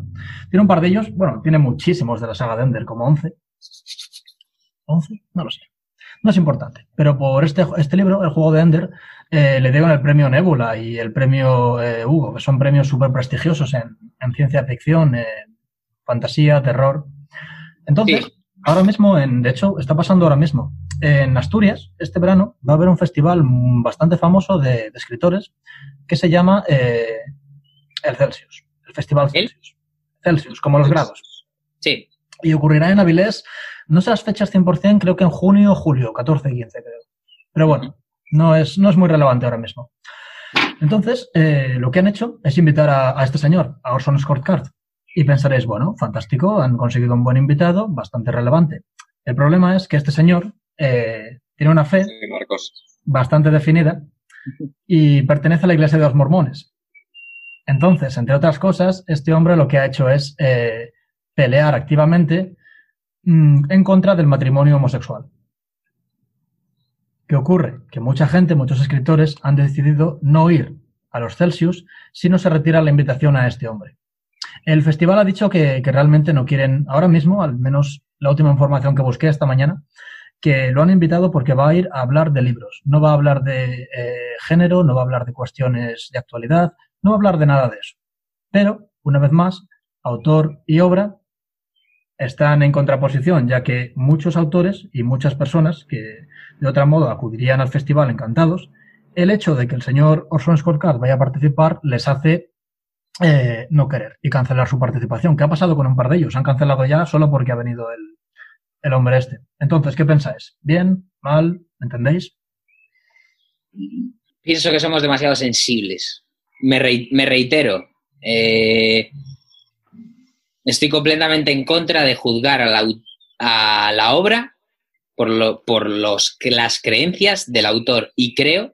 Tiene un par de ellos, bueno, tiene muchísimos de la saga de Ender, como 11. ¿11? No lo sé. No es importante, pero por este, este libro, El juego de Ender, eh, le dieron el premio Nebula y el premio eh, Hugo, que son premios súper prestigiosos en, en, ciencia ficción, fantasía, terror. Entonces, sí. ahora mismo, en, de hecho, está pasando ahora mismo. En Asturias, este verano, va a haber un festival bastante famoso de, de escritores que se llama eh, el Celsius, el Festival Celsius. Celsius, como los grados. Sí. Y ocurrirá en Avilés, no sé las fechas 100%, creo que en junio o julio, 14 y 15 creo. Pero bueno, no es, no es muy relevante ahora mismo. Entonces, eh, lo que han hecho es invitar a, a, este señor, a Orson Scott Card. Y pensaréis, bueno, fantástico, han conseguido un buen invitado, bastante relevante. El problema es que este señor eh, tiene una fe sí, bastante definida y pertenece a la iglesia de los mormones. Entonces, entre otras cosas, este hombre lo que ha hecho es eh, pelear activamente en contra del matrimonio homosexual. ¿Qué ocurre? Que mucha gente, muchos escritores han decidido no ir a los Celsius si no se retira la invitación a este hombre. El festival ha dicho que, que realmente no quieren, ahora mismo, al menos la última información que busqué esta mañana, que lo han invitado porque va a ir a hablar de libros. No va a hablar de eh, género, no va a hablar de cuestiones de actualidad, no va a hablar de nada de eso. Pero, una vez más, autor y obra están en contraposición, ya que muchos autores y muchas personas que de otro modo acudirían al festival encantados, el hecho de que el señor Orson Scott Card vaya a participar les hace eh, no querer y cancelar su participación. ¿Qué ha pasado con un par de ellos? Han cancelado ya solo porque ha venido el, el hombre este. Entonces, ¿qué pensáis? ¿Bien? ¿Mal? ¿Entendéis? Pienso que somos demasiado sensibles. Me reitero. Eh, estoy completamente en contra de juzgar a la, obra por, lo, por los, las creencias del autor y creo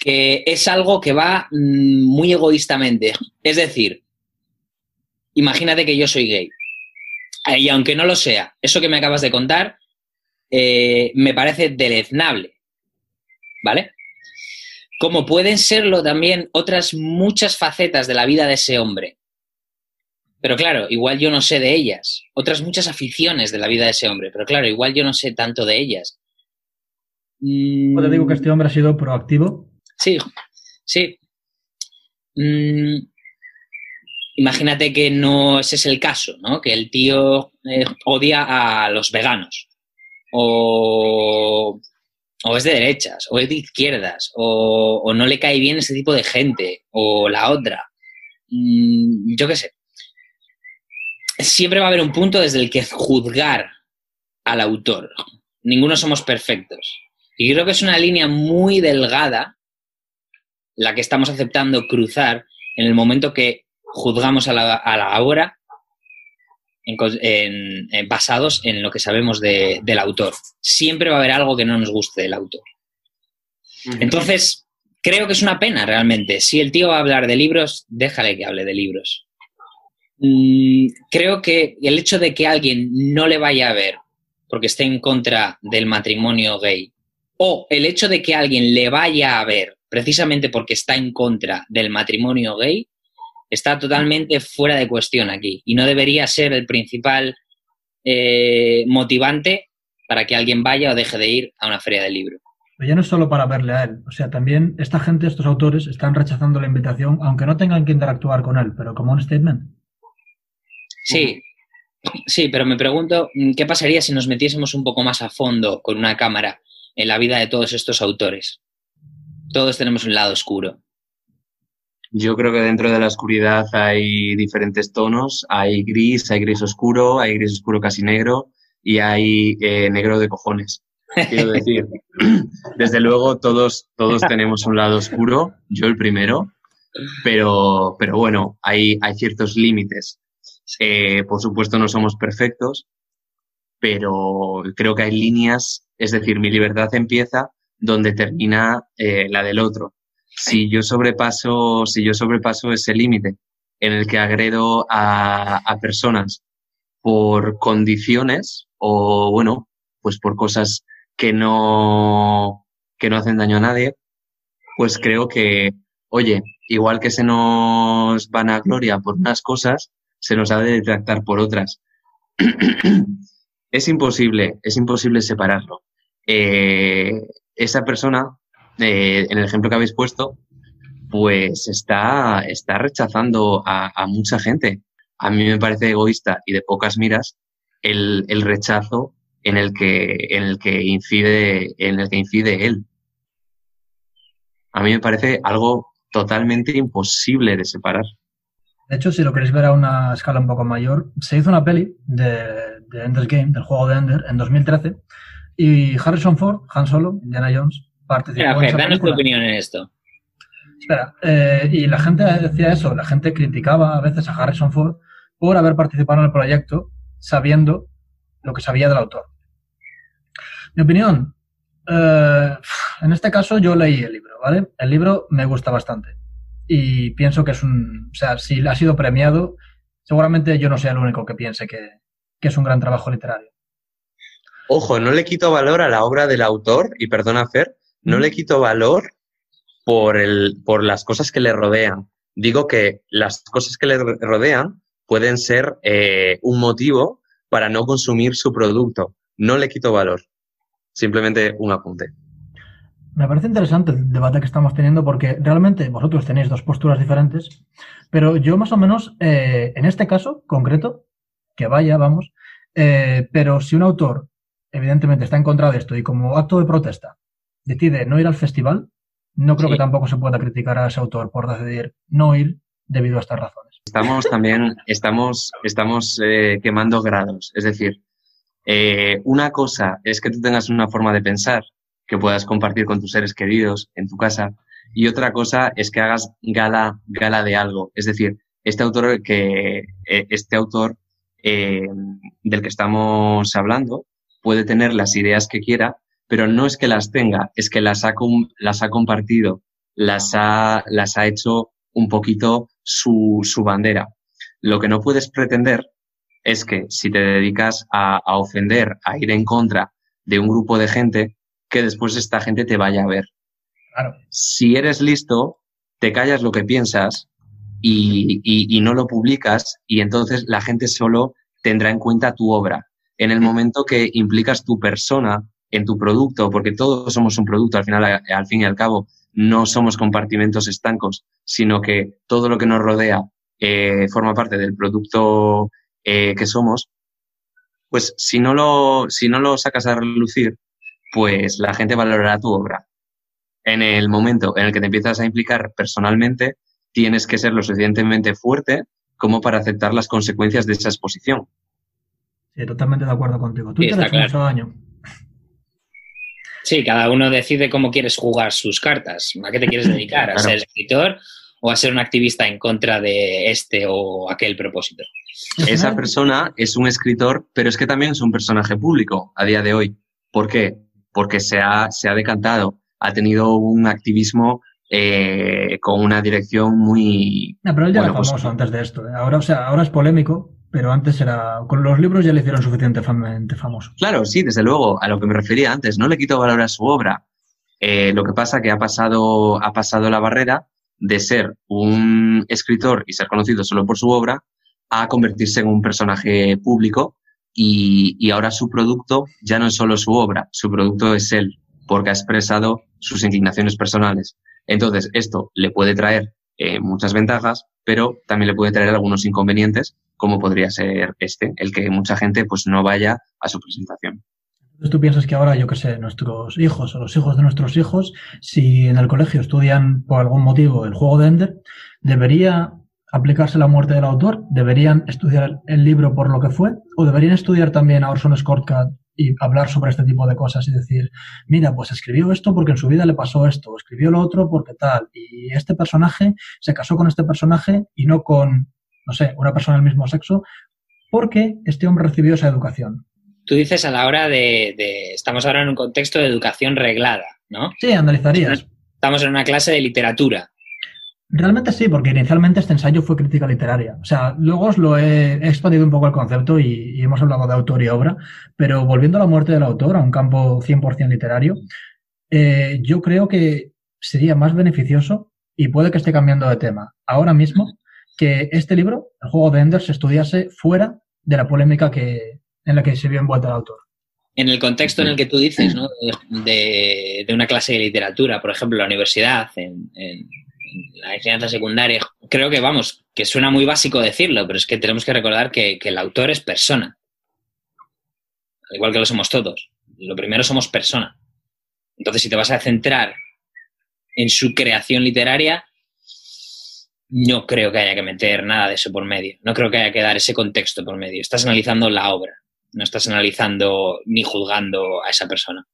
que es algo que va mmm, muy egoístamente. Es decir, imagínate que yo soy gay y aunque no lo sea, eso que me acabas de contar eh, me parece deleznable, ¿vale? Como pueden serlo también otras muchas facetas de la vida de ese hombre. Pero claro, igual yo no sé de ellas. Otras muchas aficiones de la vida de ese hombre. Pero claro, igual yo no sé tanto de ellas. Mm. Te digo que este hombre ha sido proactivo. Sí, sí. Mm. Imagínate que no ese es el caso, ¿no? Que el tío eh, odia a los veganos. O, o, es de derechas, o es de izquierdas, o, o, no le cae bien ese tipo de gente, o la otra. Mm, yo qué sé. Siempre va a haber un punto desde el que juzgar al autor. Ninguno somos perfectos. Y creo que es una línea muy delgada la que estamos aceptando cruzar en el momento que juzgamos a la, a la obra en, en, en, basados en lo que sabemos de, del autor. Siempre va a haber algo que no nos guste del autor. Entonces, creo que es una pena realmente. Si el tío va a hablar de libros, déjale que hable de libros. Mm, creo que el hecho de que alguien no le vaya a ver porque esté en contra del matrimonio gay, o el hecho de que alguien le vaya a ver precisamente porque está en contra del matrimonio gay, está totalmente fuera de cuestión aquí y no debería ser el principal eh, motivante para que alguien vaya o deje de ir a una feria del libro. Pero ya no es solo para verle a él, o sea, también esta gente, estos autores, están rechazando la invitación, aunque no tengan que interactuar con él, pero como un statement. Sí, sí, pero me pregunto, ¿qué pasaría si nos metiésemos un poco más a fondo con una cámara en la vida de todos estos autores? Todos tenemos un lado oscuro. Yo creo que dentro de la oscuridad hay diferentes tonos. Hay gris, hay gris oscuro, hay gris oscuro casi negro y hay eh, negro de cojones. Quiero decir, desde luego todos, todos tenemos un lado oscuro, yo el primero, pero, pero bueno, hay, hay ciertos límites. Eh, por supuesto no somos perfectos, pero creo que hay líneas, es decir, mi libertad empieza donde termina eh, la del otro. si yo sobrepaso, si yo sobrepaso ese límite en el que agredo a, a personas por condiciones o, bueno, pues por cosas que no, que no hacen daño a nadie, pues creo que, oye, igual que se nos van a gloria por unas cosas, se nos ha de tratar por otras. es imposible, es imposible separarlo. Eh, esa persona, eh, en el ejemplo que habéis puesto, pues está, está rechazando a, mucha gente. A mí me parece egoísta y de pocas miras el, el rechazo en el que, en el que incide, en el que incide él. A mí me parece algo totalmente imposible de separar. De hecho, si lo queréis ver a una escala un poco mayor, se hizo una peli de, de Ender's Game, del juego de Ender, en 2013, y Harrison Ford, Han Solo, Indiana Jones, participó en esa danos tu opinión en esto. Espera, eh, y la gente decía eso, la gente criticaba a veces a Harrison Ford por haber participado en el proyecto sabiendo lo que sabía del autor. Mi opinión, eh, en este caso yo leí el libro, ¿vale? El libro me gusta bastante y pienso que es un, o sea, si ha sido premiado, seguramente yo no sea el único que piense que, es un gran trabajo literario. Ojo, no le quito valor a la obra del autor, y perdona Fer, no le quito valor por, el, por las cosas que le rodean. Digo que las cosas que le rodean pueden ser eh, un motivo para no consumir su producto. No le quito valor. Simplemente un apunte. Me parece interesante el debate que estamos teniendo porque realmente vosotros tenéis dos posturas diferentes, pero yo más o menos, eh, en este caso concreto, que vaya, vamos, eh, pero si un autor evidentemente está en contra de esto y como acto de protesta decide no ir al festival, no creo que tampoco se pueda criticar a ese autor por decidir no ir debido a estas razones. Estamos también, estamos, estamos eh, quemando grados. Es decir, una cosa es que tú tengas una forma de pensar que puedas compartir con tus seres queridos en tu casa. Y otra cosa es que hagas gala, gala de algo. Es decir, este autor que, eh, este autor eh, del que estamos hablando puede tener las ideas que quiera, pero no es que las tenga, es que las ha, las ha compartido, las ha, las ha hecho un poquito su, su bandera. Lo que no puedes pretender es que si te dedicas a, a ofender, a ir en contra de un grupo de gente, que después esta gente te vaya a ver. Si eres listo, te callas lo que piensas y, no lo publicas y entonces la gente solo tendrá en cuenta tu obra. En el momento que implicas tu persona en tu producto, porque todos somos un producto, al final, al fin y al cabo, no somos compartimentos estancos, sino que todo lo que nos rodea eh, forma parte del producto eh, que somos, pues si no lo, si no lo sacas a relucir, pues la gente valorará tu obra. En el momento en el que te empiezas a implicar personalmente, tienes que ser lo suficientemente fuerte como para aceptar las consecuencias de esa exposición. Sí, totalmente de acuerdo contigo. Tú sí, mucho daño. Sí, cada uno decide cómo quieres jugar sus cartas. ¿A qué te quieres dedicar? ¿A ser escritor o a ser un activista en contra de este o aquel propósito? Esa persona es un escritor, pero es que también es un personaje público a día de hoy. ¿Por qué? Porque se ha, se ha decantado, ha tenido un activismo eh, con una dirección muy... pero él ya era pues famoso antes de esto. ¿eh? Ahora, o sea, ahora es polémico, pero antes era... Con los libros ya le hicieron suficientemente famoso. Claro, sí, desde luego, a lo que me refería antes. No le quito valor a su obra. Eh, lo que pasa que ha pasado, ha pasado la barrera de ser un escritor y ser conocido solo por su obra a convertirse en un personaje público y, ahora su producto ya no es solo su obra, su producto es él, porque ha expresado sus inclinaciones personales. Entonces, esto le puede traer eh, muchas ventajas, pero también le puede traer algunos inconvenientes, como podría ser este, el que mucha gente pues no vaya a su presentación. Entonces tú piensas que ahora, yo qué sé, nuestros hijos o los hijos de nuestros hijos, si en el colegio estudian por algún motivo el juego de Ender, debería aplicarse la muerte del autor? ¿Deberían estudiar el libro por lo que fue? ¿O deberían estudiar también a Orson Scott Card y hablar sobre este tipo de cosas y decir, mira, pues escribió esto porque en su vida le pasó esto, o escribió lo otro porque tal, y este personaje se casó con este personaje y no con, no sé, una persona del mismo sexo, porque este hombre recibió esa educación. Tú dices a la hora de, de estamos ahora en un contexto de educación reglada, ¿no? Sí, analizarías Estamos en una clase de literatura. Realmente sí, porque inicialmente este ensayo fue crítica literaria. O sea, luego os lo he, expandido un poco el concepto y, hemos hablado de autor y obra, pero volviendo a la muerte del autor, a un campo 100% literario, eh, yo creo que sería más beneficioso, y puede que esté cambiando de tema ahora mismo, que este libro, el juego de Ender, se estudiase fuera de la polémica que, en la que se vio envuelto el autor. En el contexto en el que tú dices, ¿no? De, una clase de literatura, por ejemplo, la universidad, en, la enseñanza secundaria, creo que, vamos, que suena muy básico decirlo, pero es que tenemos que recordar que, que el autor es persona. Igual que lo somos todos. Lo primero somos persona. Entonces, si te vas a centrar en su creación literaria, no creo que haya que meter nada de eso por medio. No creo que haya que dar ese contexto por medio. Estás analizando la obra, no estás analizando ni juzgando a esa persona.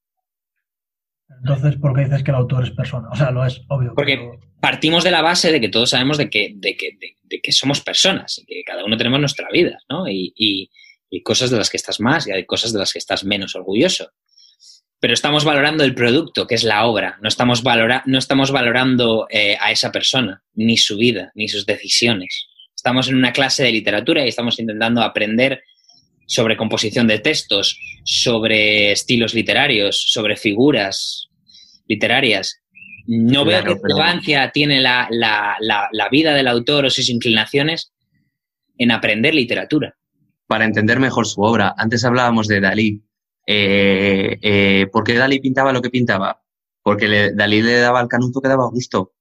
Entonces, ¿por qué dices que el autor es persona? O sea, lo es obvio. Porque partimos de la base de que todos sabemos de que, de que, de, que somos personas y que cada uno tenemos nuestra vida, ¿no? Y, y, y cosas de las que estás más y hay cosas de las que estás menos orgulloso pero estamos valorando el producto, que es la obra. No estamos, valora no estamos valorando eh, a esa persona, ni su vida, ni sus decisiones. Estamos en una clase de literatura y estamos intentando aprender sobre composición de textos, sobre estilos literarios, sobre figuras literarias. No veo qué relevancia tiene la, la, la vida del autor o sus inclinaciones en aprender literatura. Para entender mejor su obra, antes hablábamos de Dalí, eh, eh, ¿Por qué Dalí pintaba lo que pintaba? Porque Dalí le daba al canuto que daba gusto.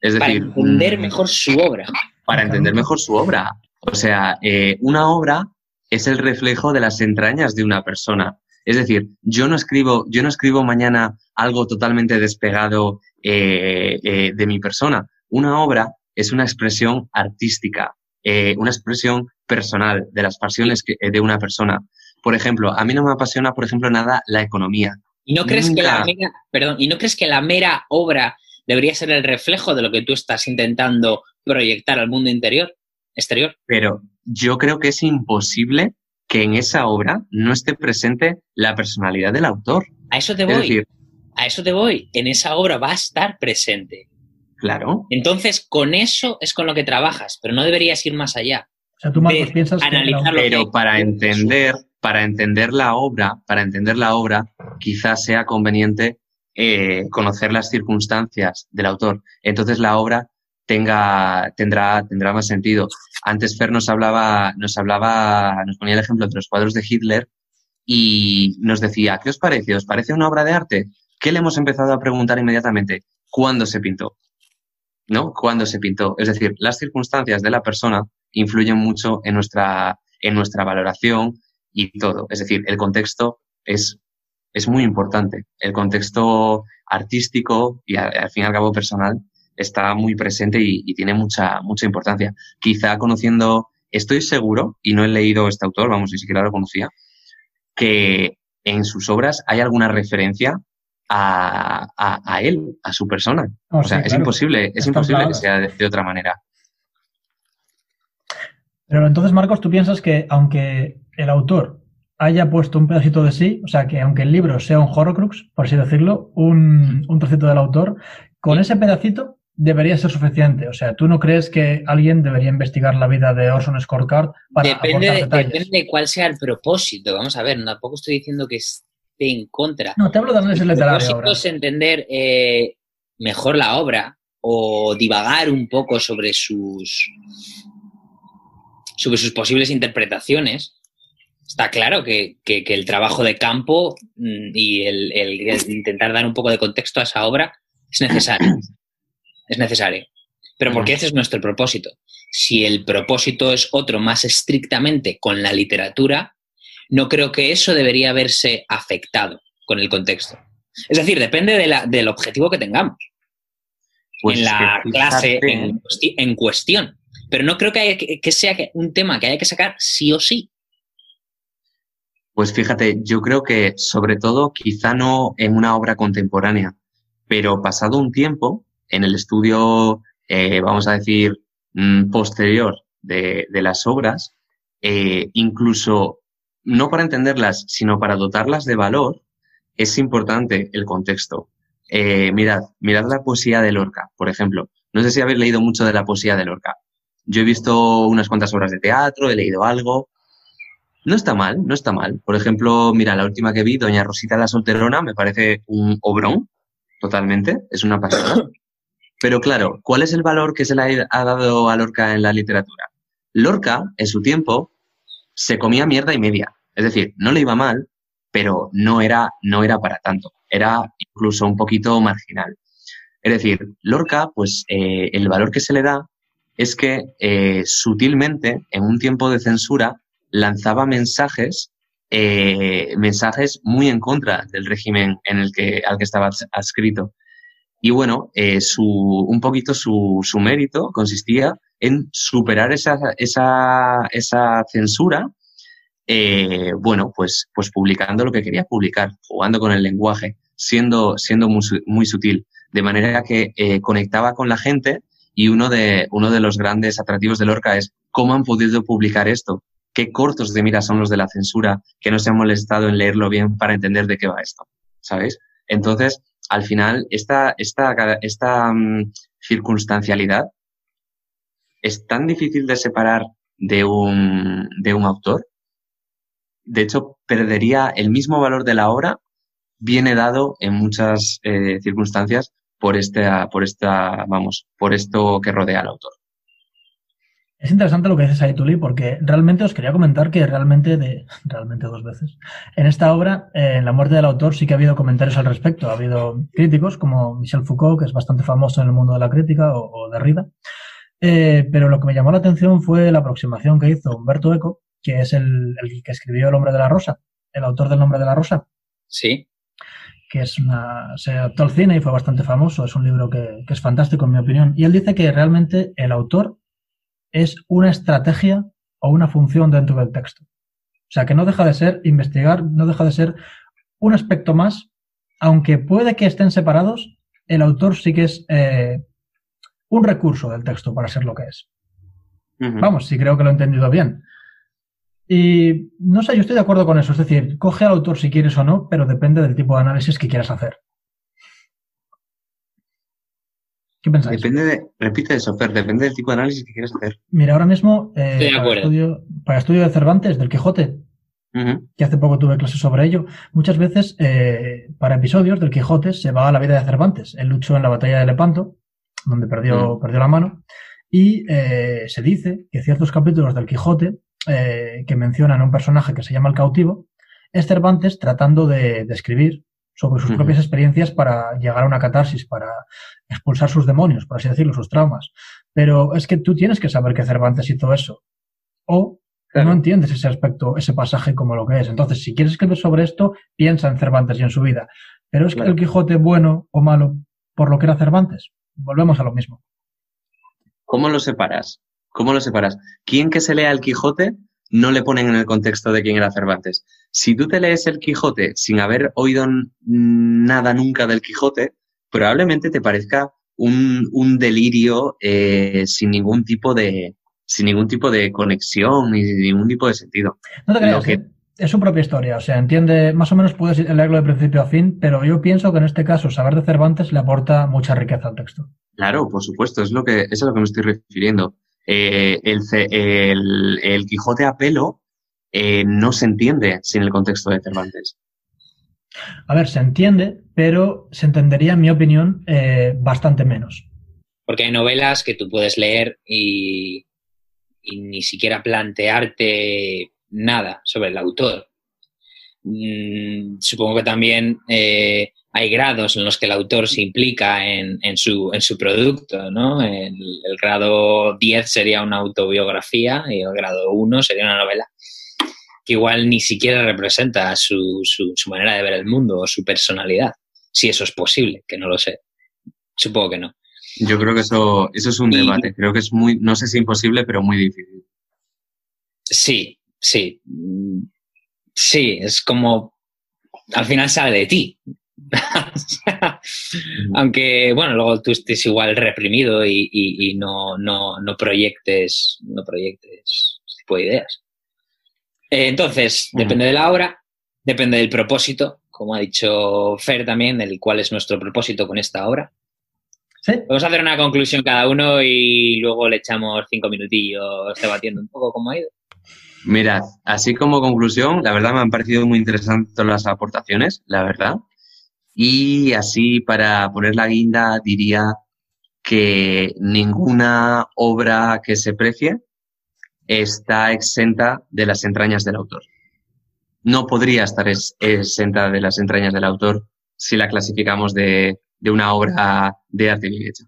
Es decir, para entender mm, mejor su obra. Para entender mejor su obra. O sea, eh, una obra es el reflejo de las entrañas de una persona. Es decir, yo no escribo, yo no escribo mañana algo totalmente despegado de mi persona. Una obra es una expresión artística, una expresión personal de las pasiones de una persona. Por ejemplo, a mí no me apasiona, por ejemplo, nada la economía. ¿Y no crees que la mera, perdón, ¿y no crees que la mera obra debería ser el reflejo de lo que tú estás intentando proyectar al mundo interior, exterior? Pero yo creo que es imposible que en esa obra no esté presente la personalidad del autor. A eso te voy. a eso te voy. En esa obra va a estar presente. Claro. Entonces, con eso es con lo que trabajas, pero no deberías ir más allá. O sea, tú, Marcos, piensas que... Pero para entender para entender la obra, para entender la obra, quizás sea conveniente eh, conocer las circunstancias del autor. Entonces la obra tenga, tendrá, tendrá más sentido. Antes Fer nos hablaba, nos hablaba, nos ponía el ejemplo de los cuadros de Hitler y nos decía, ¿qué os parece? ¿Os parece una obra de arte? ¿Qué le hemos empezado a preguntar inmediatamente? ¿Cuándo se pintó? ¿No? ¿Cuándo se pintó? Es decir, las circunstancias de la persona influyen mucho en nuestra, valoración, y todo. Es decir, el contexto es, es muy importante. El contexto artístico y al, fin y al cabo personal está muy presente y, tiene mucha, mucha importancia. Quizá conociendo, estoy seguro, y no he leído este autor, vamos, ni siquiera lo conocía, que en sus obras hay alguna referencia a, a, él, a su persona. Oh, o sea, es imposible, es imposible que sea de, otra manera. Pero entonces, Marcos, tú piensas que aunque el autor haya puesto un pedacito de sí, o sea, que aunque el libro sea un horrocrux, por así decirlo, un, un trocito del autor, con ese pedacito debería ser suficiente. O sea, ¿tú no crees que alguien debería investigar la vida de Orson Scott Card para depende, de, depende de cuál sea el propósito. Vamos a ver, tampoco estoy diciendo que esté en contra. No, te hablo de análisis literario. El propósito es entender eh, mejor la obra o divagar un poco sobre sus sobre sus posibles interpretaciones está claro que, el trabajo de campo mm, y el, intentar dar un poco de contexto a esa obra es necesario. Es necesario. Pero porque ese es nuestro propósito. Si el propósito es otro más estrictamente con la literatura, no creo que eso debería verse afectado con el contexto. Es decir, depende del objetivo que tengamos pues en la clase en, cuestión. Pero no creo que, que sea un tema que haya que sacar sí o sí. Pues fíjate, yo creo que sobre todo quizá no en una obra contemporánea, pero pasado un tiempo, en el estudio, eh, vamos a decir, mm, posterior de, las obras, eh, incluso no para entenderlas, sino para dotarlas de valor, es importante el contexto. eh, mirad, mirad la poesía de Lorca, por ejemplo. No sé si habéis leído mucho de la poesía de Lorca. Yo he visto unas cuantas obras de teatro, he leído algo. No está mal, no está mal. Por ejemplo, mira, la última que vi, Doña Rosita la Solterona, me parece un obrón, totalmente, es una pasada. Pero claro, ¿cuál es el valor que se le ha dado a Lorca en la literatura? Lorca, en su tiempo, se comía mierda y media. Es decir, no le iba mal, pero no era, no era para tanto. Era incluso un poquito marginal. Es decir, Lorca, pues eh, el valor que se le da es que eh, sutilmente, en un tiempo de censura, lanzaba mensajes, eh, mensajes muy en contra del régimen en el que, al que estaba adscrito. Y bueno, su, un poquito su, mérito consistía en superar esa, esa, esa censura, eh, bueno, pues, pues publicando lo que quería publicar, jugando con el lenguaje, siendo, siendo muy, muy sutil, de manera que eh, conectaba con la gente y uno de, uno de los grandes atractivos de Lorca es cómo han podido publicar esto, qué cortos de mira son los de la censura, que no se han molestado en leerlo bien para entender de qué va esto, ¿sabéis? Entonces, al final, esta, esta, esta um, circunstancialidad es tan difícil de separar de un, de un autor. De hecho, perdería el mismo valor de la obra, viene dado en muchas eh, circunstancias por esta, por esta, vamos, por esto que rodea al autor. Es interesante lo que dices ahí, Tuli, porque realmente os quería comentar que realmente, de, realmente dos veces, en esta obra, eh, en La muerte del autor, sí que ha habido comentarios al respecto. Ha habido críticos como Michel Foucault, que es bastante famoso en el mundo de la crítica, o, o Derrida, eh, pero lo que me llamó la atención fue la aproximación que hizo Humberto Eco, que es el, que escribió El hombre de la rosa, el autor del nombre de la rosa. Sí. Que es una, se adaptó al cine y fue bastante famoso. Es un libro que, es fantástico, en mi opinión. Y él dice que realmente el autor es una estrategia o una función dentro del texto. O sea, que no deja de ser investigar, no deja de ser un aspecto más, aunque puede que estén separados, el autor sí que es eh, un recurso del texto para ser lo que es. Vamos, sí creo que lo he entendido bien. Y no sé, yo estoy de acuerdo con eso. Es decir, coge al autor si quieres o no, pero depende del tipo de análisis que quieras hacer. ¿Qué pensáis? Depende de, repite eso, Fer, depende del tipo de análisis que quieras hacer. Mira, ahora mismo, eh, para, estudio, para, estudio, de Cervantes, del Quijote, que hace poco tuve clases sobre ello, muchas veces eh, para episodios del Quijote se va a la vida de Cervantes. Él luchó en la batalla de Lepanto donde perdió, perdió la mano. Y eh, se dice que ciertos capítulos del Quijote eh, que mencionan a un personaje que se llama el cautivo, es Cervantes tratando de, escribir sobre sus propias experiencias para llegar a una catarsis, para expulsar sus demonios, por así decirlo, sus traumas. Pero es que tú tienes que saber que Cervantes hizo eso. O no entiendes ese aspecto, ese pasaje como lo que es. Entonces, si quieres escribir sobre esto, piensa en Cervantes y en su vida. Pero es que el Quijote bueno o malo por lo que era Cervantes volvemos a lo mismo. ¿Cómo lo separas? ¿Cómo lo separas? ¿Quién que se lea el Quijote no le ponen en el contexto de quién era Cervantes? Si tú te lees el Quijote sin haber oído nada nunca del Quijote, probablemente te parezca un, delirio eh, sin ningún tipo de sin ningún tipo de conexión ni ningún tipo de sentido. No te creas, que, es su propia historia, o sea, entiende, más o menos puedes leerlo de principio a fin, pero yo pienso que en este caso saber de Cervantes le aporta mucha riqueza al texto. Claro, por supuesto, es lo que, es a lo que me estoy refiriendo. Eh, el, el, Quijote a pelo eh, no se entiende sin el contexto de Cervantes. A ver, se entiende, pero se entendería, en mi opinión, eh, bastante menos. Porque hay novelas que tú puedes leer y, y ni siquiera plantearte nada sobre el autor. Mm, supongo que también eh, hay grados en los que el autor se implica en, su, en su, producto, ¿no? El, grado 10 sería una autobiografía y el grado 1 sería una novela que igual ni siquiera representa su, su, manera de ver el mundo o su personalidad, si eso es posible, que no lo sé. Supongo que no. Yo creo que eso, eso es un debate. Creo que es muy, no sé si imposible, pero muy difícil. Sí, sí. Sí, es como al final sale de ti. Aunque, bueno, luego tú estés igual reprimido y, no, no, no, proyectes, no proyectes tipo de ideas. Eh, entonces, depende de la obra, depende del propósito, como ha dicho Fer también, el cuál es nuestro propósito con esta obra. ¿Sí? Vamos a hacer una conclusión cada uno y luego le echamos cinco minutillos debatiendo un poco cómo ha ido. Mirad, así como conclusión, la verdad me han parecido muy interesantes las aportaciones, la verdad. Y así para poner la guinda diría que ninguna obra que se precie está exenta de las entrañas del autor. No podría estar exenta de las entrañas del autor si la clasificamos de, una obra de arte bien hecha.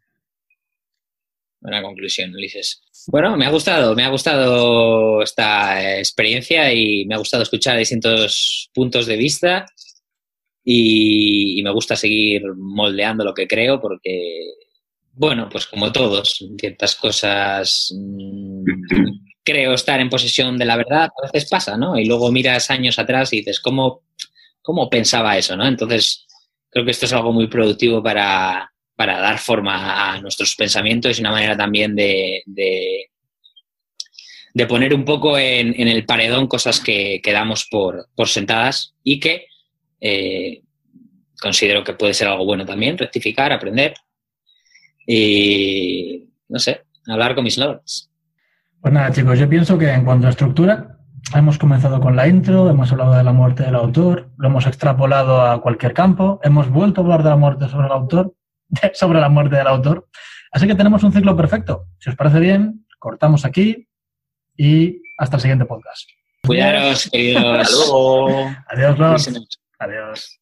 Buena conclusión, Ulises. Bueno, me ha gustado, me ha gustado esta experiencia y me ha gustado escuchar distintos puntos de vista y, me gusta seguir moldeando lo que creo porque, bueno, pues como todos, ciertas cosas mm, creo estar en posesión de la verdad, a veces pasa, ¿no? Y luego miras años atrás y dices, ¿cómo, cómo pensaba eso, ¿no? Entonces, creo que esto es algo muy productivo para, para dar forma a nuestros pensamientos y una manera también de, de, poner un poco en, el paredón cosas que, quedamos por, por sentadas y que eh, considero que puede ser algo bueno también, rectificar, aprender y, no sé, hablar con mis lords. Pues nada, chicos, yo pienso que en cuanto a estructura, hemos comenzado con la intro, hemos hablado de la muerte del autor, lo hemos extrapolado a cualquier campo, hemos vuelto a hablar de la muerte sobre el autor, sobre la muerte del autor. Así que tenemos un ciclo perfecto. Si os parece bien, cortamos aquí y hasta el siguiente podcast. Cuidaros, queridos. Adiós, Lord. Adiós.